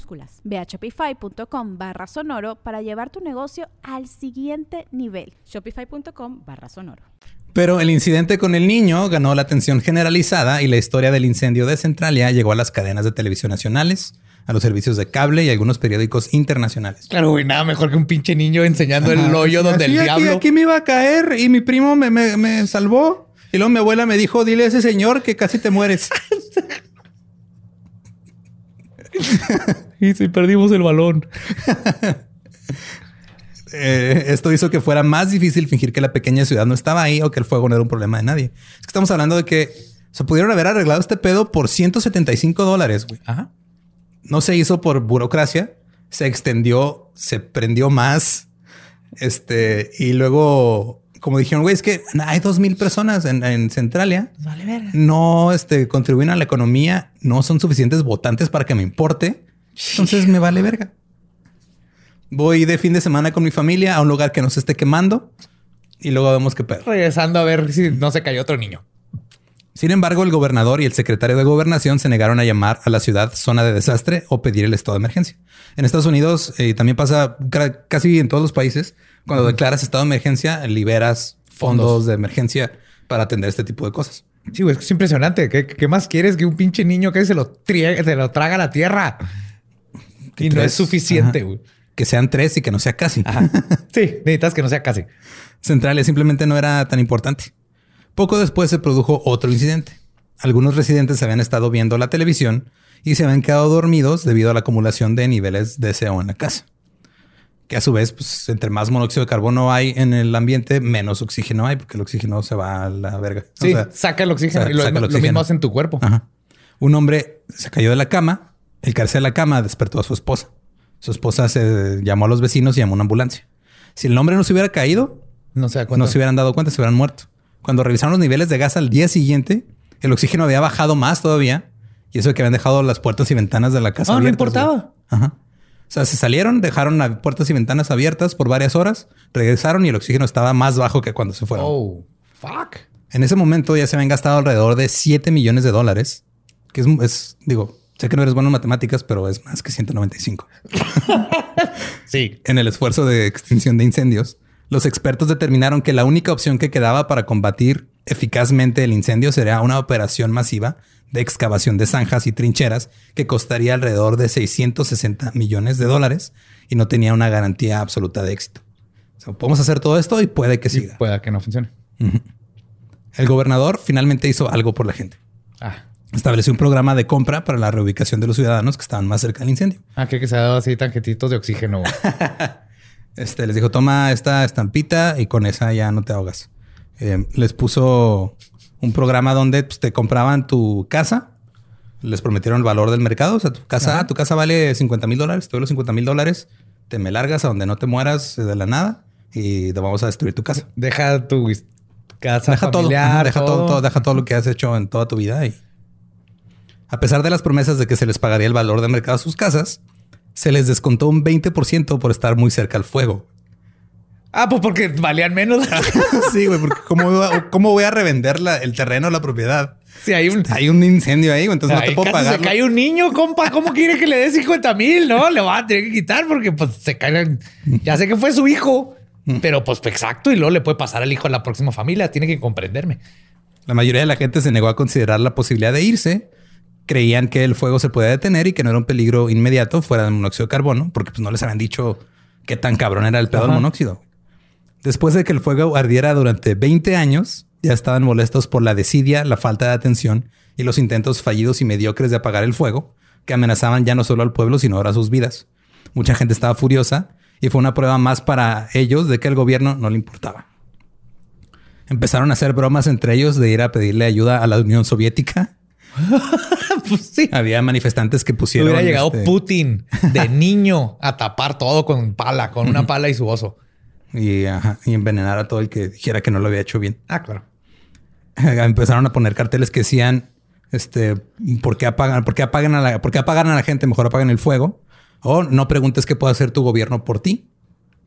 Ve a shopify.com barra sonoro para llevar tu negocio al siguiente nivel. Shopify.com barra sonoro. Pero el incidente con el niño ganó la atención generalizada y la historia del incendio de Centralia llegó a las cadenas de televisión nacionales, a los servicios de cable y algunos periódicos internacionales. Claro, güey, nada mejor que un pinche niño enseñando el hoyo donde el aquí, diablo. aquí me iba a caer y mi primo me, me- me salvó. Y luego mi abuela me dijo, dile a ese señor que casi te mueres. [laughs] [laughs] Y si perdimos el balón. Eh, esto hizo que fuera más difícil fingir que la pequeña ciudad no estaba ahí o que el fuego no era un problema de nadie. Es que estamos hablando de que se pudieron haber arreglado este pedo por 175 dólares, güey. Ajá. No se hizo por burocracia, se extendió, se prendió más. Este, y luego, como dijeron, güey, es que hay dos mil personas en, en Centralia. No este, contribuyen a la economía, no son suficientes votantes para que me importe. Entonces me vale verga. Voy de fin de semana con mi familia a un lugar que no se esté quemando y luego vemos qué pedo. Regresando a ver si no se cayó otro niño. Sin embargo, el gobernador y el secretario de gobernación se negaron a llamar a la ciudad zona de desastre o pedir el estado de emergencia. En Estados Unidos eh, también pasa ca- casi en todos los países. Cuando declaras estado de emergencia, liberas fondos, Fondos. de emergencia para atender este tipo de cosas. Sí, güey, es impresionante. ¿Qué, qué más quieres que un pinche niño que se lo, se lo traga a la tierra? Y no es suficiente, güey. Que sean tres y que no sea casi. [laughs] Sí, necesitas que no sea casi. Centralia simplemente no era tan importante. Poco después se produjo otro incidente. Algunos residentes habían estado viendo la televisión y se habían quedado dormidos debido a la acumulación de niveles de CO en la casa. Que a su vez, pues, entre más monóxido de carbono hay en el ambiente, menos oxígeno hay, porque el oxígeno se va a la verga. O Sí, sea, saca el oxígeno. y lo, saca el lo oxígeno. mismo hace en tu cuerpo. Ajá. Un hombre se cayó de la cama. El caerse de la cama despertó a su esposa. Su esposa se llamó a los vecinos y llamó a una ambulancia. Si el hombre no se hubiera caído, No se no se hubieran dado cuenta, se hubieran muerto. Cuando revisaron los niveles de gas al día siguiente, el oxígeno había bajado más todavía. Y eso de que habían dejado las puertas y ventanas de la casa Ah, no abiertas. importaba. güey. Ajá. O sea, se salieron, dejaron las puertas y ventanas abiertas por varias horas, regresaron y el oxígeno estaba más bajo que cuando se fueron. Oh, fuck. En ese momento ya se habían gastado alrededor de 7 millones de dólares, que es, es, digo, sé que no eres bueno en matemáticas, pero es más que 195. [laughs] Sí. En el esfuerzo de extinción de incendios, los expertos determinaron que la única opción que quedaba para combatir eficazmente el incendio sería una operación masiva de excavación de zanjas y trincheras que costaría alrededor de 660 millones de dólares y no tenía una garantía absoluta de éxito. O sea, podemos hacer todo esto y puede que Y siga. pueda que no funcione. El gobernador finalmente hizo algo por la gente. Ah. Estableció un programa de compra para la reubicación de los ciudadanos que estaban más cerca del incendio. Ah, que, se ha dado así tanquetitos de oxígeno. [laughs] Este les dijo: Toma esta estampita y con esa ya no te ahogas. Eh, les puso un programa donde pues, te compraban tu casa. Les prometieron el valor del mercado. O sea, tu casa, tu casa vale 50 mil dólares. Te doy los 50 mil dólares. Te me largas a donde no te mueras de la nada y te vamos a destruir tu casa. Deja tu casa Deja todo, familiar, deja todo, todo, deja todo lo que has hecho en toda tu vida. Y a pesar de las promesas de que se les pagaría el valor de mercado a sus casas, se les descontó un 20% por estar muy cerca al fuego. Ah, pues porque valían menos. [laughs] sí, güey, porque ¿cómo, voy a- cómo voy a revender la- el terreno la propiedad? Sí, hay un. Hay un incendio ahí, entonces no te puedo pagar. Se cae un niño, compa. ¿Cómo quiere que le dé 50 mil? No, le va a tener que quitar porque pues se cae. Ya sé que fue su hijo, pero pues exacto. Y luego le puede pasar al hijo a la próxima familia. Tiene que comprenderme. La mayoría de la gente se negó a considerar la posibilidad de irse. Creían que el fuego se podía detener y que no era un peligro inmediato fuera del monóxido de carbono, porque pues no les habían dicho qué tan cabrón era el pedo del monóxido. Después de que el fuego ardiera durante 20 años, ya estaban molestos por la desidia, la falta de atención y los intentos fallidos y mediocres de apagar el fuego, que amenazaban ya no solo al pueblo, sino ahora sus vidas. Mucha gente estaba furiosa y fue una prueba más para ellos de que el gobierno no le importaba. Empezaron a hacer bromas entre ellos de ir a pedirle ayuda a la Unión Soviética. [laughs] Pues sí. Había manifestantes que pusieron. Hubiera llegado este, Putin de [laughs] niño a tapar todo con pala, con una pala y su oso. Y, ajá, y envenenar a todo el que dijera que no lo había hecho bien. Ah, claro. [laughs] Empezaron a poner carteles que decían: este, ¿por qué apagan, por qué apagan a la, por qué apagan a la gente? Mejor apaguen el fuego. O no preguntes qué puede hacer tu gobierno por ti.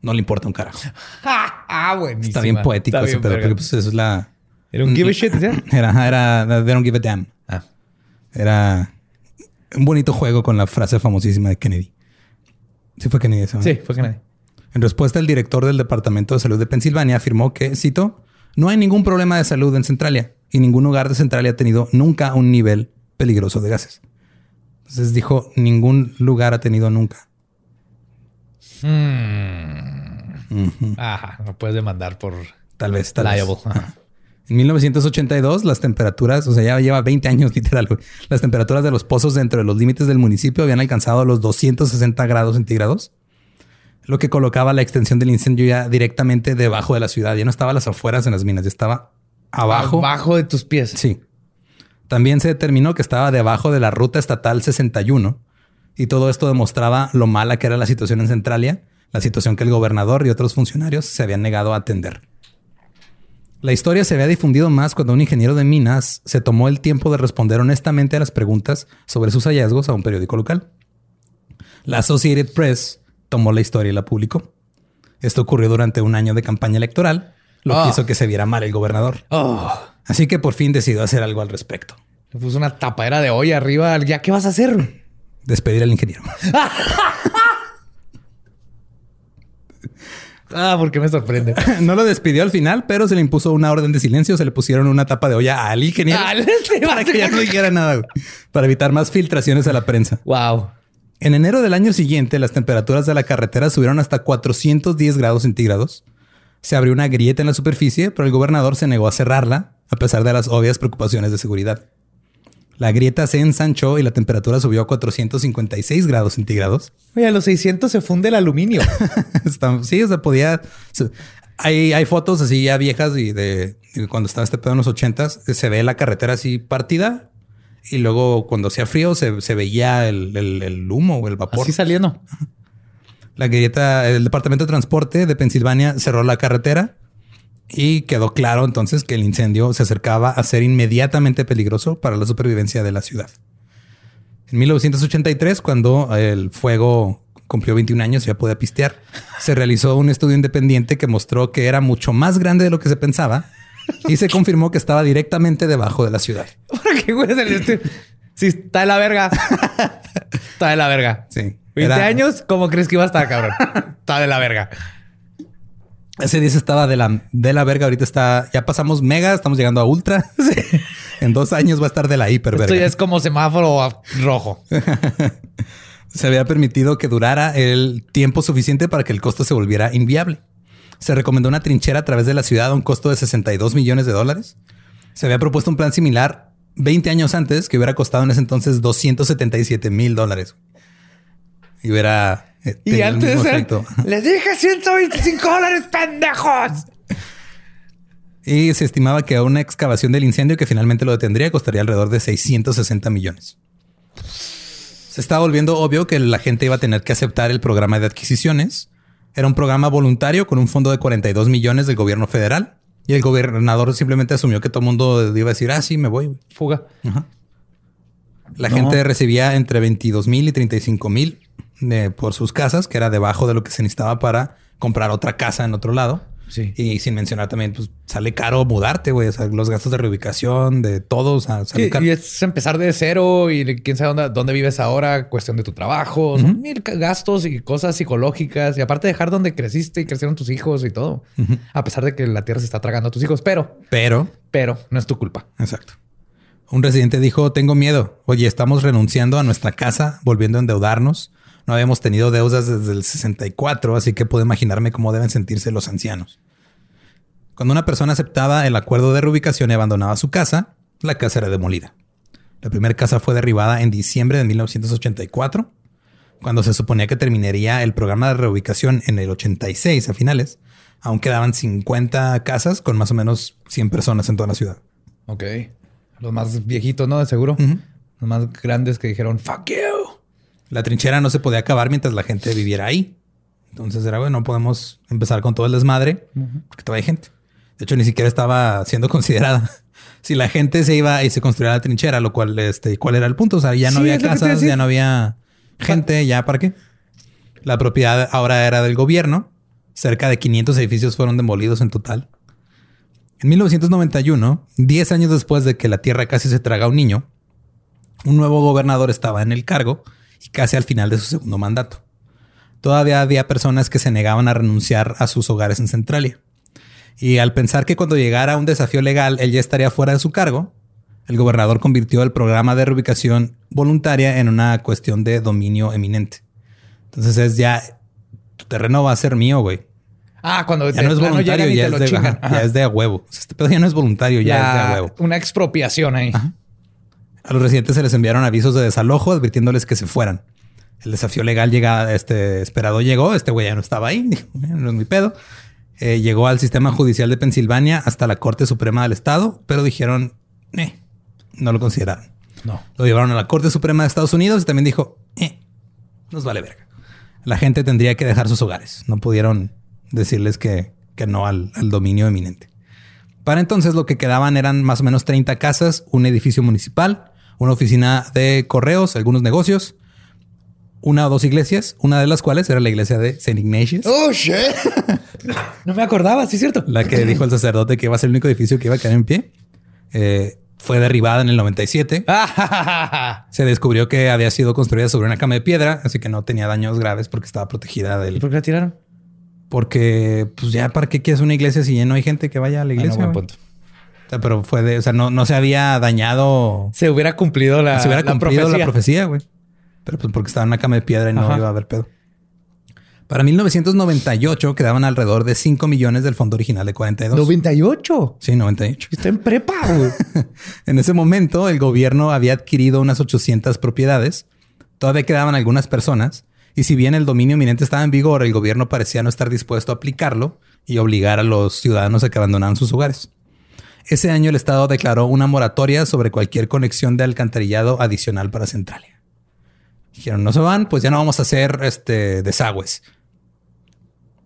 No le importa un carajo. [laughs] Ah, ah, buenísimo. Está bien poético ese pedo, porque pues eso es la. Era un give a shit, ¿sí? [laughs] Era, era, they don't give a damn. Ah. Era un bonito juego con la frase famosísima de Kennedy. Sí fue Kennedy ¿no? Sí, fue nadie. En respuesta, el director del Departamento de Salud de Pensilvania afirmó que, cito, no hay ningún problema de salud en Centralia y ningún lugar de Centralia ha tenido nunca un nivel peligroso de gases. Entonces dijo, ningún lugar ha tenido nunca. Ajá, no puedes demandar por Tal vez, tal vez. liable. Ajá. En 1982, las temperaturas, o sea, ya lleva 20 años [laughs] literal, las temperaturas de los pozos dentro de los límites del municipio habían alcanzado los 260 grados centígrados, lo que colocaba la extensión del incendio ya directamente debajo de la ciudad. Ya no estaba a las afueras en las minas, ya estaba abajo. Abajo de tus pies. Sí. También se determinó que estaba debajo de la ruta estatal 61 y todo esto demostraba lo mala que era la situación en Centralia, la situación que el gobernador y otros funcionarios se habían negado a atender. La historia se había difundido más cuando un ingeniero de minas se tomó el tiempo de responder honestamente a las preguntas sobre sus hallazgos a un periódico local. La Associated Press tomó la historia y la publicó. Esto ocurrió durante un año de campaña electoral, lo que Ah. hizo que se viera mal el gobernador. Oh, Así que por fin decidió hacer algo al respecto. le puso una tapadera de olla arriba. ¿Ya qué vas a hacer? Despedir al ingeniero. [laughs] Ah, porque me sorprende. [laughs] no lo despidió al final, pero se le impuso una orden de silencio. Se le pusieron una tapa de olla al ingeniero Ah, [laughs] para que ya no dijera nada, para evitar más filtraciones a la prensa. Wow. En enero del año siguiente, las temperaturas de la carretera subieron hasta 410 grados centígrados. Se abrió una grieta en la superficie, pero el gobernador se negó a cerrarla, a pesar de las obvias preocupaciones de seguridad. La grieta se ensanchó y la temperatura subió a 456 grados centígrados. Oye, a los 600 se funde el aluminio. [laughs] Sí, o sea, podía. Hay, hay fotos así ya viejas y de cuando estaba este pedo en los ochentas, se ve la carretera así partida y luego cuando hacía frío se, se veía el, el- el humo o el vapor. Así saliendo. [laughs] La grieta, el Departamento de Transporte de Pensilvania cerró la carretera y quedó claro entonces que el incendio se acercaba a ser inmediatamente peligroso para la supervivencia de la ciudad. En 1983, cuando el fuego cumplió 21 años y ya podía pistear, se realizó un estudio independiente que mostró que era mucho más grande de lo que se pensaba [laughs] y se confirmó que estaba directamente debajo de la ciudad. [laughs] Este- Sí, está de la verga. Está de la verga. [laughs] Sí. 20 Era- años, ¿cómo crees que iba a estar, cabrón? Está de la verga. Ese 10 estaba de la, de la verga. Ahorita está, ya pasamos mega, estamos llegando a ultra. En dos años va a estar de la hiper Esto verga. ya es como semáforo rojo. Se había permitido que durara el tiempo suficiente para que el costo se volviera inviable. Se recomendó una trinchera a través de la ciudad a un costo de 62 millones de dólares. Se había propuesto un plan similar 20 años antes que hubiera costado en ese entonces 277 mil dólares. Y hubiera eh, Y tenido el antes mismo [laughs] les dije 125 dólares, pendejos. Y se estimaba que una excavación del incendio que finalmente lo detendría costaría alrededor de 660 millones. Se estaba volviendo obvio que la gente iba a tener que aceptar el programa de adquisiciones. Era un programa voluntario con un fondo de 42 millones del gobierno federal. Y el gobernador simplemente asumió que todo el mundo iba a decir, ah, sí, me voy. güey". Fuga. La gente recibía entre 22 mil y 35 mil eh, por sus casas, que era debajo de lo que se necesitaba para comprar otra casa en otro lado. Sí. Y sin mencionar también, pues sale caro mudarte, güey. O sea, los gastos de reubicación, de todos. O sea, sale Sí, caro. y es empezar de cero y quién sabe dónde, dónde vives ahora, cuestión de tu trabajo, son mil gastos y cosas psicológicas y aparte dejar donde creciste y crecieron tus hijos y todo, a pesar de que la tierra se está tragando a tus hijos, pero, Pero, pero no es tu culpa. exacto. Un residente dijo, tengo miedo. Oye, estamos renunciando a nuestra casa, volviendo a endeudarnos. No habíamos tenido deudas desde el 64, así que puedo imaginarme cómo deben sentirse los ancianos. Cuando una persona aceptaba el acuerdo de reubicación y abandonaba su casa, la casa era demolida. La primera casa fue derribada en diciembre de 1984, cuando se suponía que terminaría el programa de reubicación en el 86 a finales. Aún quedaban 50 casas con más o menos 100 personas en toda la ciudad. Ok. Los más viejitos, ¿no? De seguro. Los más grandes que dijeron, fuck you. La trinchera no se podía acabar mientras la gente viviera ahí. Entonces era, bueno, no podemos empezar con todo el desmadre porque todavía hay gente. De hecho, ni siquiera estaba siendo [laughs] considerada. Si la gente se iba y se construía la trinchera, lo cual, este, ¿cuál era el punto? O sea, ya no Sí, había casas, ya no había gente, ya para qué. La propiedad ahora era del gobierno. Cerca de 500 edificios fueron demolidos en total. En 1991, 10 años después de que la tierra casi se traga a un niño, un nuevo gobernador estaba en el cargo y casi al final de su segundo mandato. Todavía había personas que se negaban a renunciar a sus hogares en Centralia. Y al pensar que cuando llegara un desafío legal él ya estaría fuera de su cargo, el gobernador convirtió el programa de reubicación voluntaria en una cuestión de dominio eminente. Entonces es ya, tu terreno va a ser mío, güey. Ah, cuando Ya no es voluntario, ya es, de, chingan. ajá, ya Ajá. es de a huevo. O sea, este pedo ya no es voluntario, ya, es de a huevo. una expropiación ahí. A los residentes se les enviaron avisos de desalojo advirtiéndoles que se fueran. El desafío legal llega, este esperado llegó, este güey ya no estaba ahí, [laughs] dijo, "Bueno, no es mi pedo. Eh, llegó al sistema judicial de Pensilvania hasta la Corte Suprema del Estado, pero dijeron, eh, no lo consideraron. No. Lo llevaron a la Corte Suprema de Estados Unidos y también dijo, eh, nos vale verga. La gente tendría que dejar sus hogares. No pudieron decirles que, que no al, al dominio eminente. Para entonces lo que quedaban eran más o menos 30 casas, un edificio municipal, una oficina de correos, algunos negocios, una o dos iglesias, una de las cuales era la iglesia de St. Ignatius, Oh, shit. no me acordaba, sí es cierto. la que dijo el sacerdote que iba a ser el único edificio que iba a quedar en pie. Eh, fue derribada en el 97. Ah, [laughs] Se descubrió que había sido construida sobre una cama de piedra, así que no tenía daños graves porque estaba protegida ¿Y del... por qué la tiraron? Porque, pues ya, ¿para qué quieres una iglesia si ya no hay gente que vaya a la Ah, no, iglesia? buen güey? punto. O sea, pero fue de... O sea, no, no se había dañado... Se hubiera cumplido la, se hubiera la cumplido profecía. la profecía, güey. Pero pues porque estaba en una cama de piedra y no Ajá. iba a haber pedo. Para 1998 quedaban alrededor de 5 millones del fondo original de 42. 98. Sí, 98. Está en prepa, güey. [laughs] En ese momento, el gobierno había adquirido unas 800 propiedades. Todavía quedaban algunas personas. Y si bien el dominio eminente estaba en vigor, el gobierno parecía no estar dispuesto a aplicarlo y obligar a los ciudadanos a que abandonaran sus hogares. Ese año el Estado declaró una moratoria sobre cualquier conexión de alcantarillado adicional para Centralia. Dijeron, no se van, pues ya no vamos a hacer este desagües.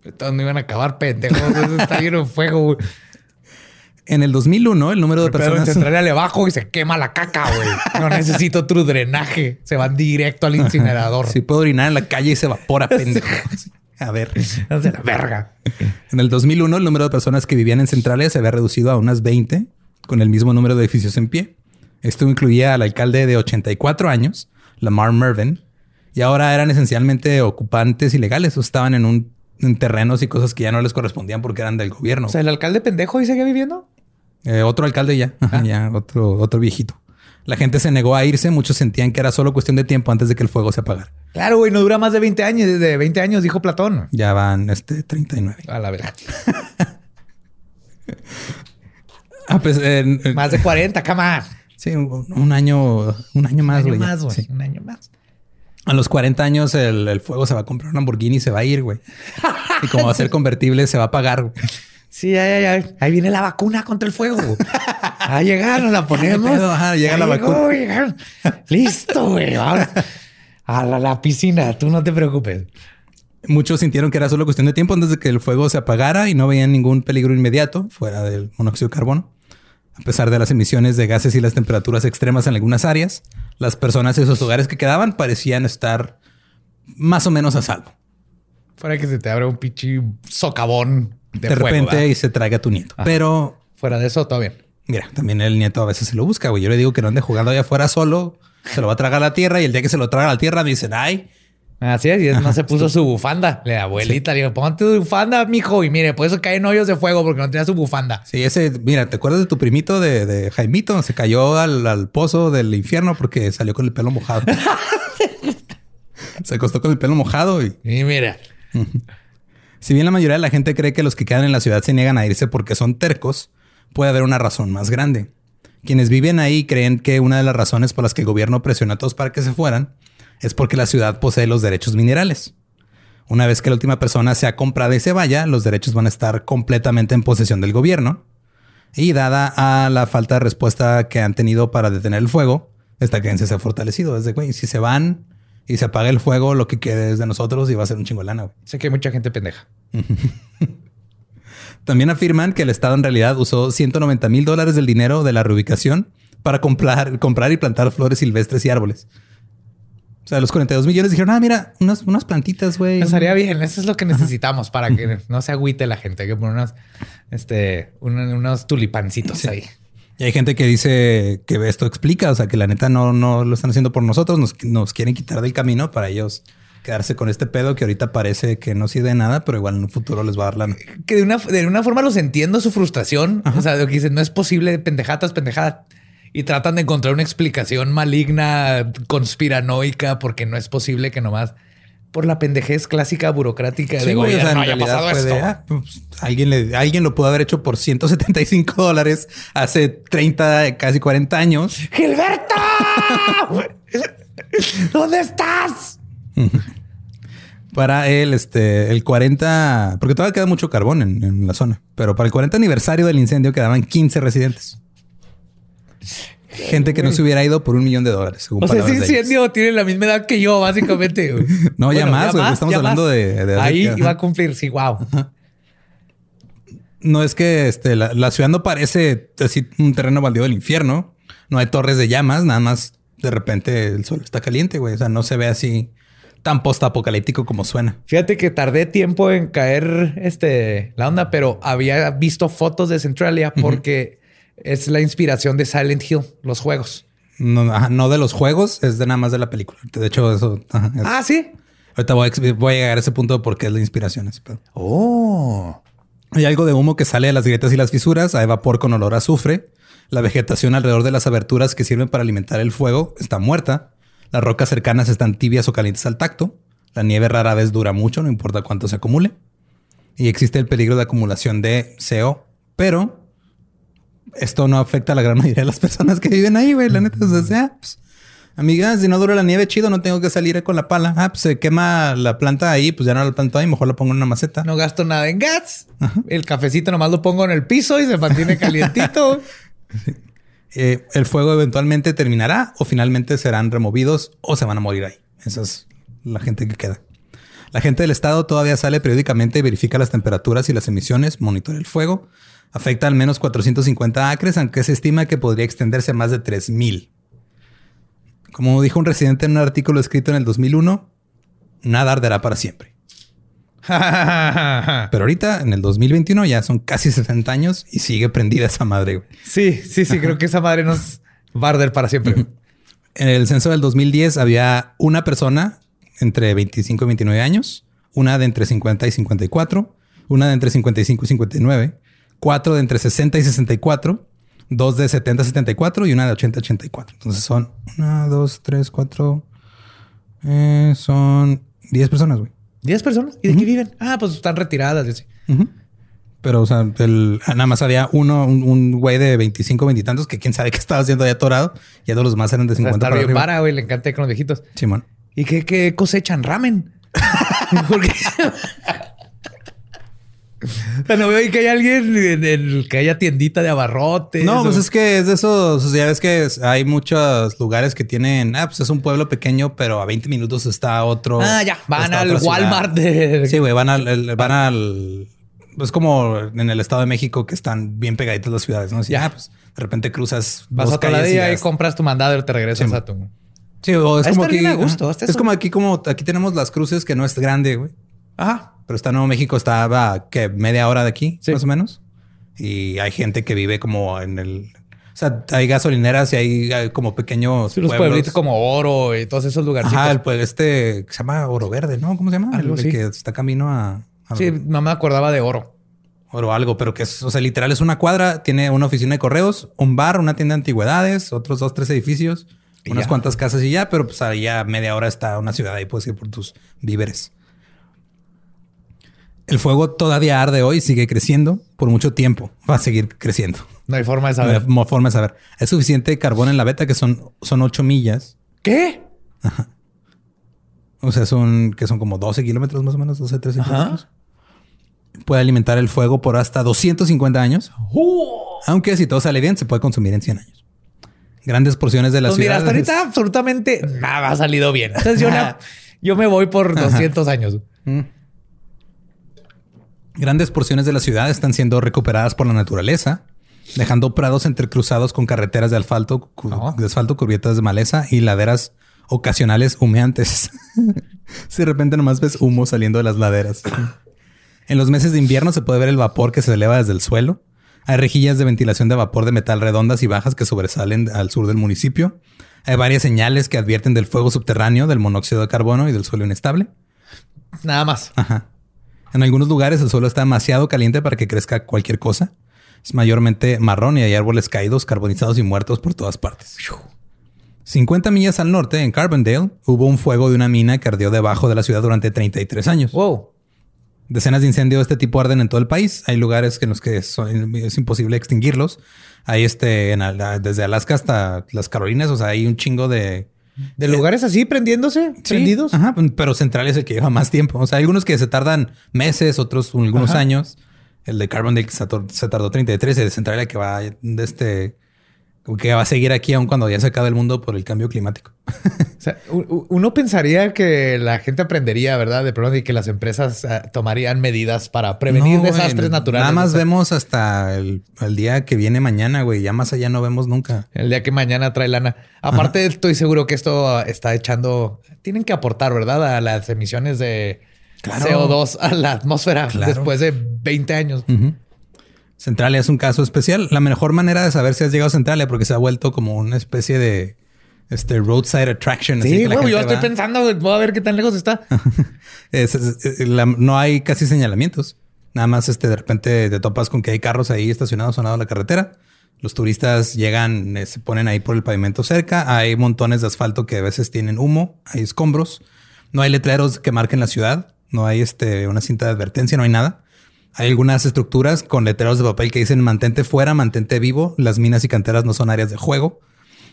Entonces no iban a acabar pendejos. [laughs] Está lleno de fuego, güey. En el 2001, el número de Pero en personas... central le bajo y se quema la caca, güey. No necesito otro drenaje. Se van directo al incinerador. [laughs] Si puedo orinar en la calle y se evapora, [laughs] pendejo. A ver. [laughs] De la verga. En el 2001, el número de personas que vivían en Centralia se había reducido a unas 20, con el mismo número de edificios en pie. Esto incluía al alcalde de 84 años, Lamar Mervyn, y ahora eran esencialmente ocupantes ilegales o estaban en un en terrenos y cosas que ya no les correspondían porque eran del gobierno. O sea, el alcalde pendejo ahí seguía viviendo. Eh, otro alcalde ya, Ajá, [laughs] ya otro, otro viejito. La gente se negó a irse, muchos sentían que era solo cuestión de tiempo antes de que el fuego se apagara. Claro, güey, no dura más de 20 años. De 20 años, dijo Platón. Ya van este 39. A la verga. [laughs] Ah, pues, Más de 40, come on. sí, un, un año, un año más, Un año güey. ya. más, güey. Sí. Un año más. A los 40 años el, el fuego se va a comprar un Lamborghini y se va a ir, güey. Y como va a ser [laughs] convertible, se va a pagar. güey. Sí. Ahí viene la vacuna contra el fuego. [laughs] A llegar, nos la ponemos. pedo, ajá, llega la llegó, vacuna. llegaron. Listo, güey. Vamos A la, la piscina. Tú no te preocupes. Muchos sintieron que era solo cuestión de tiempo antes de que el fuego se apagara y no veían ningún peligro inmediato fuera del monóxido de carbono. A pesar de las emisiones de gases y las temperaturas extremas en algunas áreas, las personas de esos hogares que quedaban parecían estar más o menos a salvo. Para que se te abra un pichi socavón de, De, fuego, repente ¿verdad? y se traiga a tu nieto. Ajá. Pero Fuera de eso, todo bien. mira, también el nieto a veces se lo busca, güey. Yo le digo que no ande jugando allá afuera solo, se lo va a tragar a la tierra y el día que se lo traga a la tierra me dicen, ay, Así es, y no se [laughs] puso su bufanda. La abuelita le dijo, ponte tu bufanda, mijo. Y mire, por eso caen hoyos de fuego porque no tenía su bufanda. Sí, ese, mira, ¿te acuerdas de tu primito de, de Jaimito? Se cayó al, al pozo del infierno porque salió con el pelo mojado. [laughs] Se acostó con el pelo mojado y Y mira, si bien la mayoría de la gente cree que los que quedan en la ciudad se niegan a irse porque son tercos, puede haber una razón más grande. Quienes viven ahí creen que una de las razones por las que el gobierno presiona a todos para que se fueran es porque la ciudad posee los derechos minerales. Una vez que la última persona sea comprada y se vaya, los derechos van a estar completamente en posesión del gobierno. Y dada a la falta de respuesta que han tenido para detener el fuego, esta creencia se ha fortalecido. Desde, güey, si se van y se apaga el fuego, lo que quede es de nosotros y va a ser un chingo de lana, güey. sé que hay mucha gente pendeja. [laughs] También afirman que el Estado en realidad usó 190 mil dólares del dinero de la reubicación para comprar, comprar y plantar flores silvestres y árboles. O sea, los 42 millones dijeron, ah, mira, unas, unas plantitas, güey. Pensaría bien, eso es lo que necesitamos para que [laughs] no se agüite la gente. Hay que poner unas, este, un- unos tulipancitos ahí. Y hay gente que dice que esto explica, o sea, que la neta no, no lo están haciendo por nosotros, nos, nos quieren quitar del camino para ellos quedarse con este pedo que ahorita parece que no sirve de nada, pero igual en un futuro les va a dar lana. Que de una, de una forma los entiendo su frustración. O sea, lo que dicen, no es posible, pendejadas, pendejadas. Y tratan de encontrar una explicación maligna, conspiranoica, porque no es posible que nomás por la pendejez clásica burocrática Sí, de güey, o sea, en haya realidad pasado fue esto. de, ah, pues, alguien, le, alguien lo pudo haber hecho por 175 dólares hace 30, casi 40 años. ¡Gilberto! [laughs] ¿Dónde estás? Para el, este, el 40, porque todavía queda mucho carbón en, en la zona, pero para el 40 aniversario del incendio quedaban 15 residentes. Gente que no se hubiera ido por un millón de dólares. según O sea, ese incendio tiene la misma edad que yo, básicamente. güey. [laughs] No, ya más, güey, estamos ya hablando de- de Ahí que- iba a cumplir, sí, wow. No es que este, la, la ciudad no parece así un terreno baldío del infierno. No hay torres de llamas, nada más de repente el sol está caliente, güey. O sea, no se ve así tan post-apocalíptico como suena. Fíjate que tardé tiempo en caer este, la onda, pero había visto fotos de Centralia porque es la inspiración de Silent Hill, los juegos. No, ajá, no de los juegos, es de nada más de la película. De hecho, eso. ajá, es- Ah, sí. Ahorita voy a, ex- voy a llegar a ese punto de por qué es la inspiración. ese pedo. Oh. Hay algo de humo que sale de las grietas y las fisuras, hay vapor con olor a azufre. La vegetación alrededor de las aberturas que sirven para alimentar el fuego está muerta. Las rocas cercanas están tibias o calientes al tacto. La nieve rara vez dura mucho, no importa cuánto se acumule. Y existe el peligro de acumulación de CO, pero esto no afecta a la gran mayoría de las personas que viven ahí, güey. La neta, o sea, pues, amiga, si no dura la nieve, chido, no tengo que salir con la pala. Ah, pues se quema la planta ahí, pues ya no la planto ahí, mejor la pongo en una maceta. No gasto nada en gas. El cafecito nomás lo pongo en el piso y se mantiene calientito. [laughs] Eh, el fuego eventualmente terminará o finalmente serán removidos o se van a morir ahí. Esa es la gente que queda. La gente del estado todavía sale periódicamente y verifica las temperaturas y las emisiones, monitorea el fuego. Afecta al menos 450 acres, aunque se estima que podría extenderse a más de 3000. Como dijo un residente en un artículo escrito en el 2001, nada arderá para siempre. [laughs] Pero ahorita, en el 2021, ya son casi 60 años y sigue prendida esa madre. güey. sí, sí, sí. Creo que esa madre nos va a arder para siempre. En el censo del 2010 había una persona entre 25 y 29 años, una de entre 50 y 54, una de entre 55 y 59, cuatro de entre 60 y 64, dos de 70 a 74 y una de 80 a 84. Entonces son una, dos, tres, cuatro. eh, son 10 personas, güey. ¿Diez personas? ¿Y de qué viven? Ah, pues están retiradas. y así. Pero, o sea, el- nada más había uno, un, un güey de 25, 20 y tantos que quién sabe qué estaba haciendo ahí atorado. Y todos los más eran de O sea, 50 para arriba. para, güey. Le encanta con los viejitos. Simón. ¿Y qué, qué cosechan? Ramen. [laughs] [laughs] Porque. [laughs] O sea, no veo ahí que hay alguien en el que haya tiendita de abarrotes. No, o- pues es que es de esos, o sea, ya ves que hay muchos lugares que tienen, ah, pues es un pueblo pequeño, pero a 20 minutos está otro. Ah, ya. Van al. Walmart de. Sí, güey, van al, el- van al, es como en el Estado de México que están bien pegaditas las ciudades, ¿no? Así, Ya. ah, pues de repente cruzas Vas a toda la día y compras tu mandado y te regresas Sí, a tu. Sí, o es como aquí. bien a gusto, ajá. hasta Es como aquí, como aquí tenemos las cruces que no es grande, güey. Ajá. Pero está Nuevo México, estaba que media hora de aquí, Sí. más o menos. Y hay gente que vive como en el. O sea, hay gasolineras y hay, hay como pequeños. Sí, los pueblos. pueblitos como Oro y todos esos lugarcitos. Ajá, el pueblo este que se llama Oro Verde, ¿no? ¿Cómo se llama? Algo el, que está camino a. a- Sí, me acordaba de Oro. Oro algo, pero que es, o sea, literal es una cuadra, tiene una oficina de correos, un bar, una tienda de antigüedades, otros dos, tres edificios, Y unas ya. cuantas casas y ya, pero pues ahí a media hora está una ciudad y puedes ir por tus víveres. El fuego todavía arde hoy, sigue creciendo por mucho tiempo. Va a seguir creciendo. No hay forma de No hay saber. forma de saber. Es suficiente carbón en la beta que son, son 8 millas. ¿Qué? O sea, son que son como 12 kilómetros más o menos, 12, 13 Ajá. kilómetros. Puede alimentar el fuego por hasta 250 años. Aunque si todo sale bien, se puede consumir en 100 años. Grandes porciones de la Pues mira, ciudad. hasta ahorita absolutamente nada ha salido bien. Entonces yo, [laughs] la- yo me voy por 200 años. Grandes porciones de la ciudad están siendo recuperadas por la naturaleza, dejando prados entrecruzados con carreteras de asfalto, Oh. de asfalto cubiertas de maleza y laderas ocasionales humeantes. [laughs] si de repente nomás ves humo saliendo de las laderas. en los meses de invierno se puede ver el vapor que se eleva desde el suelo. Hay rejillas de ventilación de vapor de metal redondas y bajas que sobresalen al sur del municipio. Hay varias señales que advierten del fuego subterráneo, del monóxido de carbono y del suelo inestable. Nada más. Ajá. En algunos lugares el suelo está demasiado caliente para que crezca cualquier cosa. Es mayormente marrón y hay árboles caídos, carbonizados y muertos por todas partes. 50 millas al norte, en Carbondale, hubo un fuego de una mina que ardió debajo de la ciudad durante 33 años. Wow. Decenas de incendios de este tipo arden en todo el país. Hay lugares en los que son- es imposible extinguirlos. Hay este, en desde Alaska hasta las Carolinas, o sea, hay un chingo de, De lugares así prendiéndose, Sí, prendidos. Ajá, pero Central es el que lleva más tiempo. O sea, hay algunos que se tardan meses, otros algunos Ajá. años. El de Carbondale que se tardó, se tardó 33, el de Central el que va de este que va a seguir aquí aun cuando ya se acabe el mundo por el cambio climático. [laughs] O sea, uno pensaría que la gente aprendería, ¿verdad? De pronto y que las empresas ah, tomarían medidas para prevenir No, desastres naturales. Nada más O sea, vemos hasta el, el día que viene mañana, güey. Ya más allá no vemos nunca. El día que mañana trae lana. Aparte, estoy seguro que esto está echando. Tienen que aportar, ¿verdad? A las emisiones de Claro. CO2 a la atmósfera Claro. después de 20 años. Ujú. Centralia es un caso especial. La mejor manera de saber si has llegado a Centralia porque se ha vuelto como una especie de este roadside attraction. Sí, güey, yo estoy va. pensando, voy a ver qué tan lejos está. [laughs] Es- es- es- la- no hay casi señalamientos. Nada más este, de repente te topas con que hay carros ahí estacionados lado de la carretera. Los turistas llegan, eh, se ponen ahí por el pavimento cerca. Hay montones de asfalto que a veces tienen humo, hay escombros. No hay letreros que marquen la ciudad. No hay este, una cinta de advertencia, no hay nada. Hay algunas estructuras con letreros de papel que dicen mantente fuera, mantente vivo. Las minas y canteras no son áreas de juego.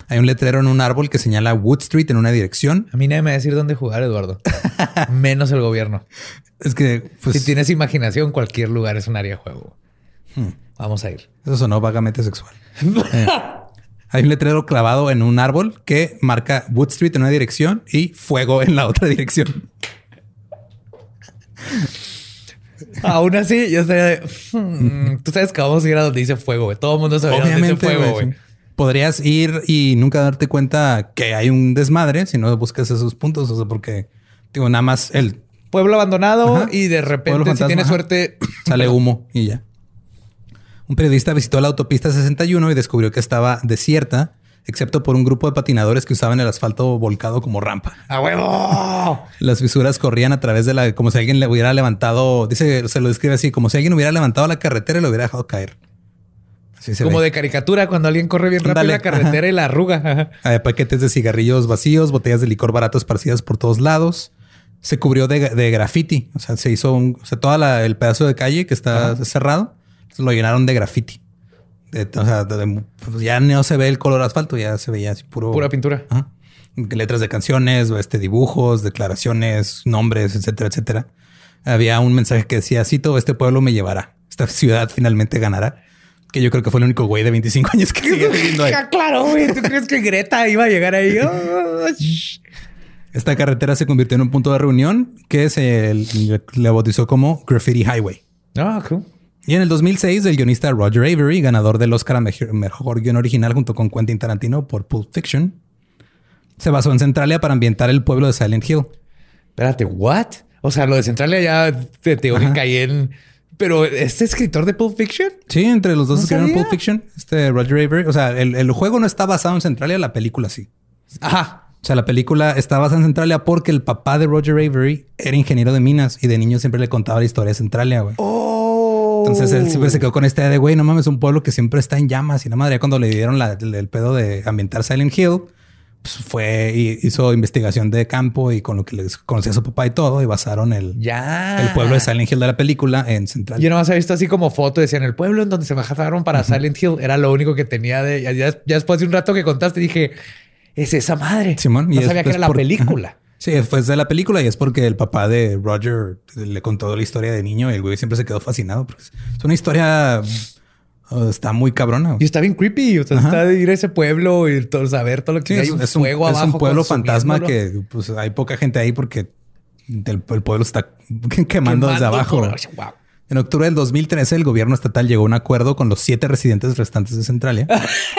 Hay un letrero en un árbol que señala Wood Street en una dirección. A mí nadie me va a decir dónde jugar, Eduardo. [laughs] Menos el gobierno. Es que, pues, si tienes imaginación, cualquier lugar es un área de juego. Hmm. Vamos a ir. Eso sonó vagamente sexual. [laughs] Eh, Hay un letrero clavado en un árbol que marca Wood Street en una dirección y fuego en la otra [laughs] dirección. Aún así, yo estaría de, "Hmm, tú sabes que vamos a ir a donde dice fuego, güey. Todo el mundo sabe dónde dice fuego, güey. Podrías ir y nunca darte cuenta que hay un desmadre si no buscas esos puntos. O sea, porque digo, nada más el Pueblo abandonado Ajá. y de repente, si fantasma, tienes ajá. suerte, sale humo y ya. Un periodista visitó la autopista 61 y descubrió que estaba desierta, excepto por un grupo de patinadores que usaban el asfalto volcado como rampa. ¡a huevo! Las fisuras corrían a través de la, como si alguien le hubiera levantado, dice, se lo describe así, como si alguien hubiera levantado la carretera y lo hubiera dejado caer. Así se Como ve. de caricatura cuando alguien corre bien rápido la [laughs] carretera y la arruga. Hay paquetes de cigarrillos vacíos, botellas de licor barato esparcidas por todos lados. Se cubrió de, de graffiti. O sea, se hizo un, o sea, todo el pedazo de calle que está cerrado, lo llenaron de graffiti. De- o sea, de- pues ya no se ve el color asfalto, ya se veía así puro. Pura pintura. Ajá. Letras de canciones, este, dibujos, declaraciones, nombres, etcétera, etcétera. Había un mensaje que decía, cito, este pueblo me llevará. Esta [laughs] ciudad finalmente ganará. Que yo creo que fue el único güey de 25 años que sigue viviendo ahí. [laughs] Ah, claro, güey. ¿Tú crees que Greta iba a llegar ahí? Ah, shh. Esta carretera se convirtió en un punto de reunión que se le, bautizó como Graffiti Highway. Ah, cool. Y en el 2006, el guionista Roger Avery, ganador del Oscar a mejor, guion original junto con Quentin Tarantino por Pulp Fiction, se basó en Centralia para ambientar el pueblo de Silent Hill. Espérate, ¿what? O sea, lo de Centralia ya te, te caí en. Pero este escritor de Pulp Fiction. Sí, entre los dos No escribieron. Pulp Fiction. Este Roger Avery. O sea, el, el juego no está basado en Centralia, la película sí. Ajá. O sea, la película está basada en Centralia porque el papá de Roger Avery era ingeniero de minas y de niño siempre le contaba la historia de Centralia, güey. Oh. Entonces él siempre se quedó con esta idea de, güey, no mames, un pueblo que siempre está en llamas. Y la madre, cuando le dieron la- el, el pedo de ambientar Silent Hill, pues fue y hizo investigación de campo y con lo que les conocía a su papá y todo, y basaron el, Ya. el pueblo de Silent Hill de la película en Centralia. Yo nomás he visto así como foto, decían el pueblo en donde se bajaron para Silent Hill. Era lo único que tenía de. Ya, ya después de un rato que contaste, dije, es esa madre. Simón, no y sabía que era la por- película. Sí, fue de la película y es porque el papá de Roger le contó la historia de niño y el güey siempre se quedó fascinado. Porque es una historia, uh, está muy cabrona. güey. Y está bien creepy. O sea, Ajá. está de ir a ese pueblo y todo, saber todo lo que Sí, hay es, un es un, fuego es abajo. un pueblo fantasma que pues, hay poca gente ahí porque el, el pueblo está [laughs] quemando, desde abajo. Wow. En octubre del 2013, el gobierno estatal llegó a un acuerdo con los siete residentes restantes de Centralia.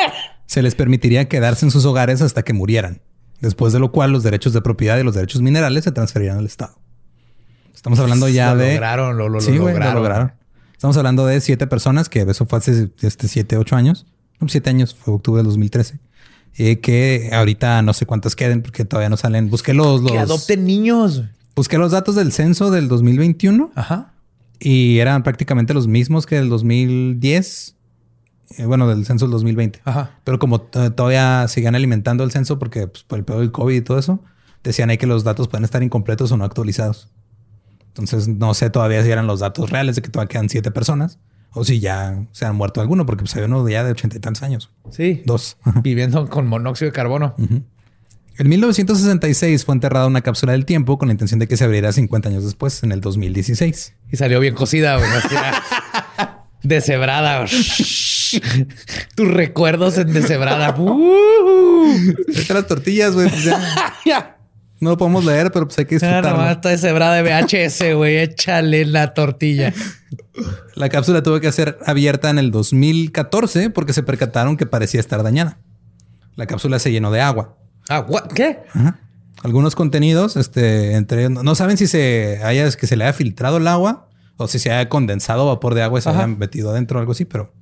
[laughs] Se les permitiría quedarse en sus hogares hasta que murieran, después de lo cual los derechos de propiedad y los derechos minerales se transferirán al Estado. Estamos hablando ya Lo de... lograron, lo, lo, sí, lo lograron. lo lograron. Estamos hablando de siete personas, que eso fue hace este, siete, ocho años. No, siete años, fue octubre del 2013. Y que ahorita no sé cuántas queden porque todavía no salen. Busqué los, los, Que adopten niños. busqué los datos del censo del 2021 Ajá. y eran prácticamente los mismos que del 2010. Eh, bueno, del censo del 2020. Ajá. Pero como todavía sigan alimentando el censo porque pues, por el pedo del COVID y todo eso, decían ahí que los datos pueden estar incompletos o no actualizados. Entonces no sé todavía si eran los datos reales de que todavía quedan siete personas o si ya se han muerto alguno, porque pues había uno ya de ochenta y tantos años. Sí. Dos. [laughs] Viviendo con monóxido de carbono. En 1966 fue enterrada una cápsula del tiempo con la intención de que se abriera 50 años después, en el 2016. Y salió bien cocida, güey. [laughs] Deshebrada. [laughs] [laughs] Tus recuerdos en deshebrada. [laughs] Uh. Las tortillas, güey. pues, [laughs] no lo podemos leer, pero pues hay que Ah, disfrutarlo. nomás está deshebrada de VHS, güey. Échale la tortilla. La cápsula tuvo que ser abierta en el 2014 porque se percataron que parecía estar dañada. La cápsula se llenó de agua. Ah, what? ¿qué? Algunos contenidos, este, entre no- saben si se haya, que se le haya filtrado el agua o si se haya condensado vapor de agua y se haya metido adentro o algo así, pero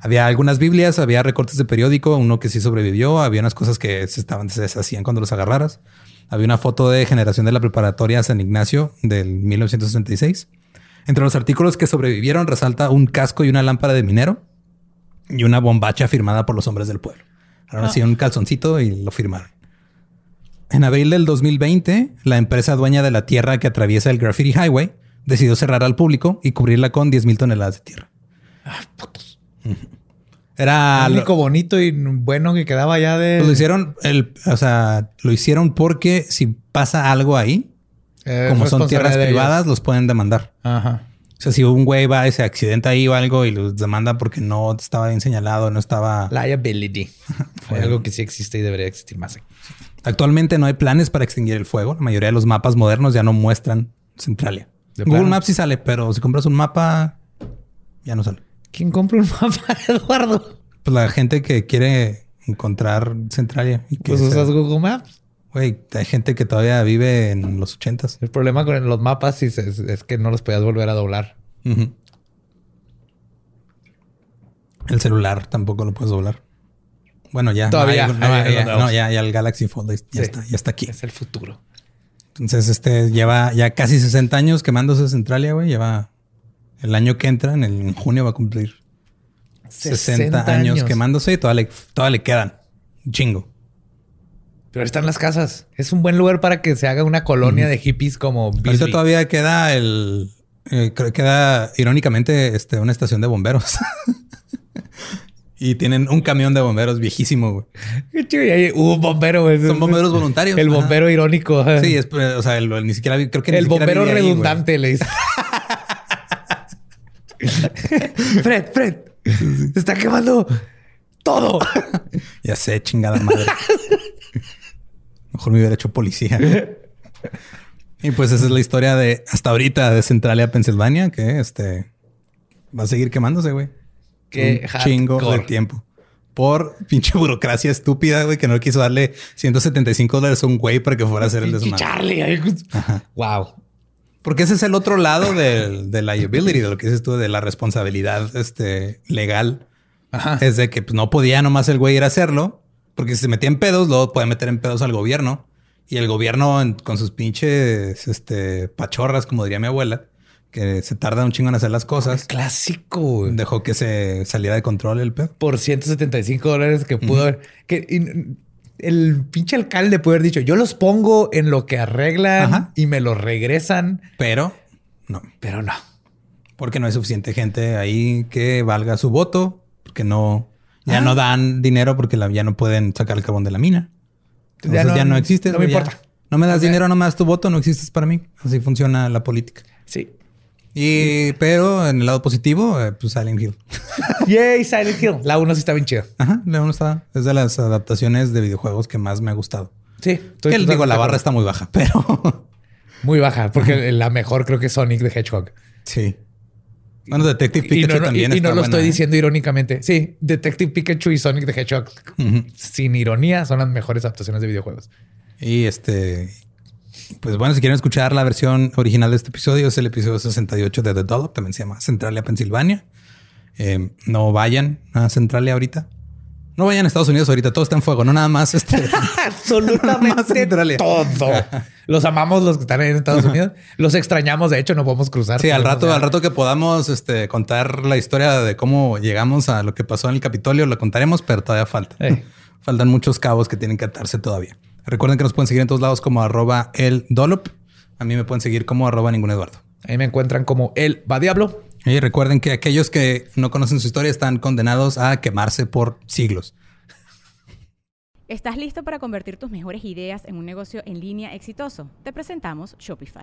había algunas Biblias, había recortes de periódico, uno que sí sobrevivió, había unas cosas que se estaban, se deshacían cuando los agarraras. Había una foto de generación de la preparatoria San Ignacio del 1966. Entre los artículos que sobrevivieron resalta un casco y una lámpara de minero y una bombacha firmada por los hombres del pueblo. Ahora sí, un calzoncito y lo firmaron. En abril del 2020, la empresa dueña de la tierra que atraviesa el Graffiti Highway decidió cerrar al público y cubrirla con 10 mil toneladas de tierra. Ujú. Era lo, único bonito y bueno que quedaba ya de. lo hicieron, el, o sea, lo hicieron porque si pasa algo ahí, Eh, como son tierras ellos. privadas, los pueden demandar. Ajá. O sea, si un güey va y se accidenta ahí o algo y los demanda porque no estaba bien señalado, no estaba. Liability. [laughs] Fue algo que sí existe y debería existir más. Actualmente no hay planes para extinguir el fuego. La mayoría de los mapas modernos ya no muestran Centralia. ¿De Google? Maps sí sale, pero si compras un mapa, ya no sale. ¿Quién compra un [laughs] mapa, Eduardo? Pues la gente que quiere encontrar Centralia y que Pues usas Google Maps. güey, hay gente que todavía vive en los ochentas. El problema con los mapas es, es- es que no los podías volver a doblar. El celular tampoco lo puedes doblar. Bueno, ya. Todavía, No, hay- no, hay- no, ya, ya el Galaxy Fold ya Sí. está, ya está aquí. Es el futuro. Entonces, este lleva ya casi 60 años quemándose Centralia, güey. Lleva el año que entra, en, el- en junio va a cumplir 60, años, quemándose y todavía le, todavía le quedan un chingo. Pero ahí están las casas. Es un buen lugar para que se haga una colonia de hippies como Ahorita Bisbee. todavía queda el. eh, creo que queda irónicamente este, una estación de bomberos. [laughs] y tienen un camión de bomberos viejísimo, güey. [laughs] Qué chido. Y ahí hubo un bombero. güey. Son bomberos voluntarios. El Ajá. bombero irónico. Sí, es, o sea, el- ni siquiera creo que ni el bombero vive ahí, redundante le dice. [laughs] [laughs] Fred, Fred. Se está quemando todo. [laughs] Ya sé, chingada madre. Mejor me hubiera hecho policía. y pues esa es la historia de hasta ahorita de Centralia, Pensilvania, que este va a seguir quemándose, güey. Qué Un chingo de tiempo. Por pinche burocracia estúpida, güey, que no quiso darle 175 dólares a un güey para que fuera a hacer el desmadre. Charlie. Wow. Porque ese es el otro lado del de liability, de lo que dices tú, de la responsabilidad este, legal. Ajá. Es de que pues, no podía nomás el güey ir a hacerlo, porque si se metía en pedos, luego puede meter en pedos al gobierno. Y el gobierno, en- con sus pinches este, pachorras, como diría mi abuela, que se tarda un chingo en hacer las cosas, Clásico. güey. dejó que se saliera de control el pedo. Por 175 dólares que pudo haber. Que y- el pinche alcalde puede haber dicho: Yo los pongo en lo que arreglan Ajá. y me los regresan, Pero no, pero no. porque no hay suficiente gente ahí que valga su voto, porque no, ya Ah. no dan dinero porque la- ya no pueden sacar el carbón de la mina. Entonces Ya ya no- no, existes. no me ya. importa. No me das dinero, no me das tu voto, no existes para mí. Así funciona la política. Sí. Y, pero en el lado positivo, eh, pues Silent Hill. [laughs] Yay, Silent Hill. La 1 sí está bien chida. Ajá, la uno está. Es de las adaptaciones de videojuegos que más me ha gustado. Sí. estoy Que digo, la barra está muy baja, [laughs] pero muy baja, porque la mejor creo que es Sonic the Hedgehog. sí. Bueno, Detective Y Pikachu no, no- también y- y no lo buena, estoy ¿eh? diciendo irónicamente. Sí, Detective Pikachu y Sonic the Hedgehog, sin ironía, son las mejores adaptaciones de videojuegos. Y este, pues bueno, si quieren escuchar la versión original de este episodio, es el episodio 68 de The Dollop, también se llama Centralia, Pensilvania. Eh, no vayan a Centralia ahorita. No vayan a Estados Unidos ahorita, todo está en fuego, no nada más este. [laughs] Absolutamente Centralia. todo. [laughs] Los amamos los que están en Estados Unidos. Los extrañamos, de hecho, no podemos cruzar. Sí, al rato, ya- al rato que podamos este, contar la historia de cómo llegamos a lo que pasó en el Capitolio, lo contaremos, pero todavía falta. Eh. Faltan muchos cabos que tienen que atarse todavía. Recuerden que nos pueden seguir en todos lados como arroba el Dolop. A mí me pueden seguir como arroba ningún Eduardo. Ahí me encuentran como el va diablo. Y recuerden que aquellos que no conocen su historia están condenados a quemarse por siglos. ¿Estás listo para convertir tus mejores ideas en un negocio en línea exitoso? Te presentamos Shopify.